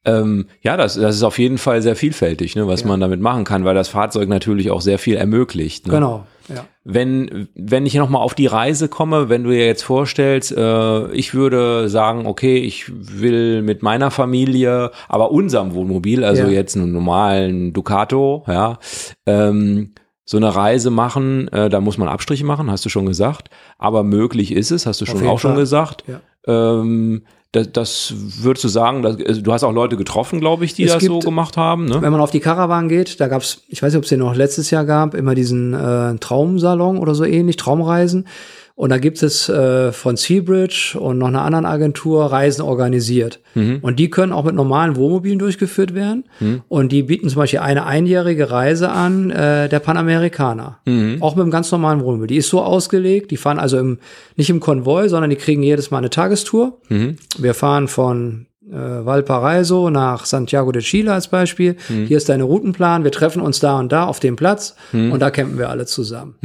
Ähm, ja, das, das ist auf jeden Fall sehr vielfältig, ne, was Ja. man damit machen kann, weil das Fahrzeug natürlich auch sehr viel ermöglicht. Ne? Genau. Ja. Wenn, wenn ich nochmal auf die Reise komme, wenn du dir jetzt vorstellst, äh, ich würde sagen, okay, ich will mit meiner Familie, aber unserem Wohnmobil, also Ja. jetzt einen normalen Ducato, ja, ähm, so eine Reise machen, äh, da muss man Abstriche machen, hast du schon gesagt, aber möglich ist es, hast du schon auch schon Fall. gesagt. Ja. Ähm, das, das würdest du sagen, dass, also du hast auch Leute getroffen, glaube ich, die Es das so gibt- gemacht haben, ne? Wenn man auf die Caravan geht, da gab's, ich weiß nicht, ob es den noch letztes Jahr gab, immer diesen äh, Traumsalon oder so ähnlich, Traumreisen. Und da gibt es äh, von Seabridge und noch einer anderen Agentur Reisen organisiert. Mhm. Und die können auch mit normalen Wohnmobilen durchgeführt werden. Und die bieten zum Beispiel eine einjährige Reise an äh, der Panamerikaner. Mhm. Auch mit einem ganz normalen Wohnmobil. Die ist so ausgelegt, die fahren also im, nicht im Konvoi, sondern die kriegen jedes Mal eine Tagestour. Mhm. Wir fahren von äh, Valparaiso nach Santiago de Chile als Beispiel. Mhm. Hier ist deine Routenplan. Wir treffen uns da und da auf dem Platz und da campen wir alle zusammen.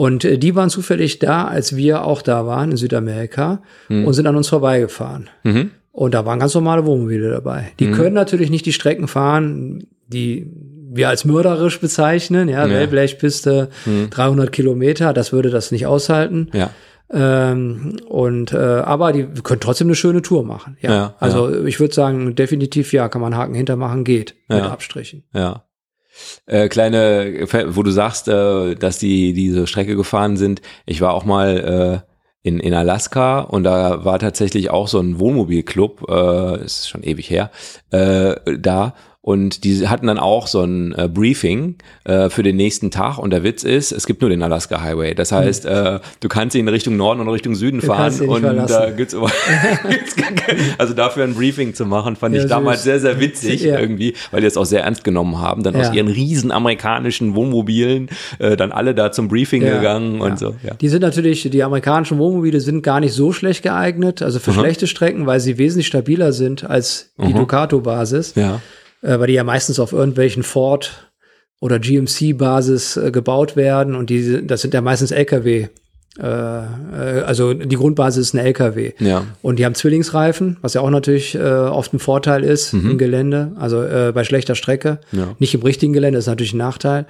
Mhm. Und äh, die waren zufällig da, als wir auch da waren in Südamerika und sind an uns vorbeigefahren. Mhm. Und da waren ganz normale Wohnmobile dabei. Die können natürlich nicht die Strecken fahren, die wir als mörderisch bezeichnen, ja, Ja. Wellblechpiste, 300 Kilometer, das würde das nicht aushalten. Ja. Ähm, und äh, aber die können trotzdem eine schöne Tour machen. Ja. Ja, also ich würde sagen, definitiv ja, kann man Haken hintermachen, geht mit Ja. Abstrichen. Ja. Äh, kleine, wo du sagst, äh, dass die diese Strecke gefahren sind. Ich war auch mal äh, in, in Alaska und da war tatsächlich auch so ein Wohnmobilclub, äh, ist schon ewig her, äh, da. Und die hatten dann auch so ein äh, Briefing äh, für den nächsten Tag. Und der Witz ist, es gibt nur den Alaska Highway. Das heißt, äh, du kannst in Richtung Norden und Richtung Süden fahren. ihn nicht Und da gibt's *laughs* gibt's also dafür ein Briefing zu machen, fand Ja, ich damals süß. sehr, sehr witzig Ja. irgendwie, weil die es auch sehr ernst genommen haben. Dann aus Ja. ihren riesen amerikanischen Wohnmobilen äh, dann alle da zum Briefing gegangen und so. Die sind natürlich, die amerikanischen Wohnmobile sind gar nicht so schlecht geeignet, also für schlechte Strecken, weil sie wesentlich stabiler sind als die Ducato-Basis, Ja. Äh, weil die ja meistens auf irgendwelchen Ford oder GMC-Basis äh, gebaut werden und die, das sind ja meistens LKW. Äh, äh, also die Grundbasis ist ein LKW. Ja. Und die haben Zwillingsreifen, was ja auch natürlich äh, oft ein Vorteil ist im Gelände, also äh, bei schlechter Strecke. Mhm. Ja. Nicht im richtigen Gelände ist natürlich ein Nachteil.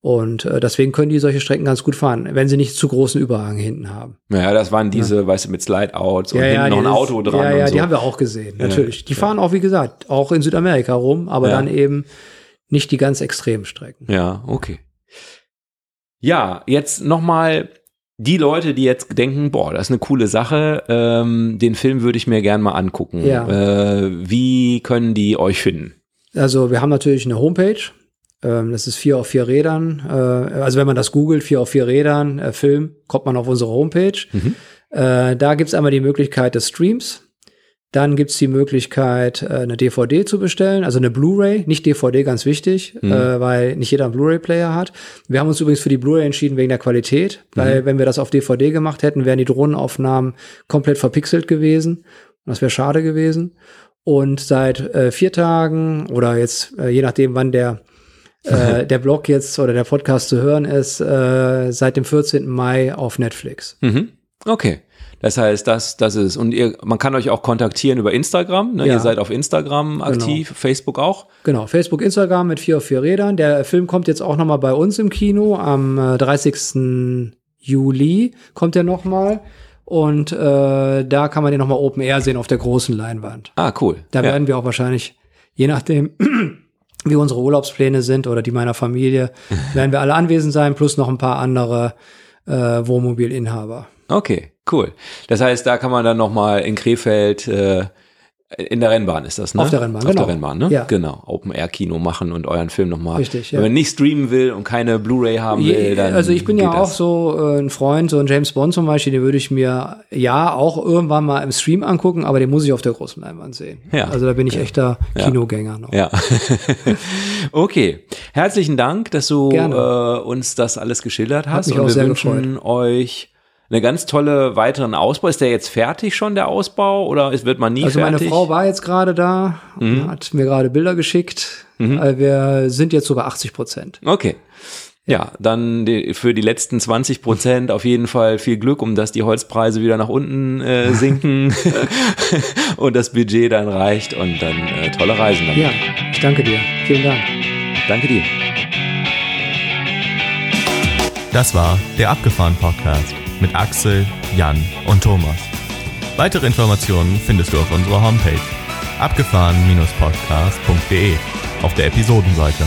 Und äh, deswegen können die solche Strecken ganz gut fahren, wenn sie nicht zu großen Überhang hinten haben. Ja, das waren diese, weißt du, mit Slide-Outs und hinten noch ein Auto dran Ja, ja, so. die haben wir auch gesehen, natürlich. Die fahren auch, wie gesagt, auch in Südamerika rum, aber Ja. dann eben nicht die ganz extremen Strecken. Ja, okay. Ja, jetzt nochmal die Leute, die jetzt denken, boah, das ist eine coole Sache, ähm, den Film würde ich mir gern mal angucken. Ja. Äh, wie können die euch finden? Also wir haben natürlich eine Homepage. Ähm, das ist vier auf vier Rädern. Äh, also wenn man das googelt, vier auf vier Rädern, äh, Film, kommt man auf unsere Homepage. Mhm. Äh, da gibt's einmal die Möglichkeit des Streams. Dann gibt's die Möglichkeit, eine DVD zu bestellen, also eine Blu-ray, nicht DVD, ganz wichtig, Mhm. weil nicht jeder einen Blu-ray-Player hat. Wir haben uns übrigens für die Blu-ray entschieden wegen der Qualität, Mhm. weil wenn wir das auf DVD gemacht hätten, wären die Drohnenaufnahmen komplett verpixelt gewesen. Das wäre schade gewesen. Und seit äh, vier Tagen oder jetzt, äh, je nachdem, wann der, *laughs* äh, der Blog jetzt oder der Podcast zu hören ist, äh, seit dem 14. Mai auf Netflix. Mhm. Okay. Das heißt, das, das ist, und ihr, man kann euch auch kontaktieren über Instagram. Ne? Ja. Ihr seid auf Instagram aktiv, Facebook auch. Genau, Facebook, Instagram mit vier auf vier Rädern. Der Film kommt jetzt auch noch mal bei uns im Kino. Am äh, 30. Juli kommt er noch mal. Und äh, da kann man den noch mal Open Air sehen auf der großen Leinwand. Ah, cool. Da ja. werden wir auch wahrscheinlich, je nachdem, *clears throat* wie unsere Urlaubspläne sind oder die meiner Familie, *laughs* werden wir alle anwesend sein, plus noch ein paar andere äh, Wohnmobilinhaber. Okay, cool. Das heißt, da kann man dann nochmal in Krefeld äh, in der Rennbahn ist das, ne? Auf der Rennbahn, Auf genau. der Rennbahn, ne? Ja. Genau. Open-Air-Kino machen und euren Film nochmal. Richtig, ja. Wenn man nicht streamen will und keine Blu-ray haben will, dann. also ich bin ja auch das. so äh, ein Freund, so ein James Bond zum Beispiel, den würde ich mir ja auch irgendwann mal im Stream angucken, aber den muss ich auf der großen Leinwand sehen. Ja. Also da bin ich echter Kinogänger noch. Ja. *laughs* okay. Herzlichen Dank, dass du äh, uns das alles geschildert hast. mich und auch wir sehr wünschen euch eine ganz tolle weiteren Ausbau. Ist der jetzt fertig schon, der Ausbau? Oder es wird man nie Also meine fertig? Mhm. Frau war jetzt gerade da, und hat mir gerade Bilder geschickt. Äh, Wir sind jetzt so bei 80 Prozent. Okay. Ja, dann die, für die letzten 20 Prozent auf jeden Fall viel Glück, um dass die Holzpreise wieder nach unten äh, *laughs* sinken *laughs* und das Budget dann reicht und dann äh, tolle Reisen dann. Ja, ich danke dir. Vielen Dank. Danke dir. Das war der Abgefahren Podcast mit Axel, Jan und Thomas. Weitere Informationen findest du auf unserer Homepage abgefahren-podcast.de auf der Episodenseite.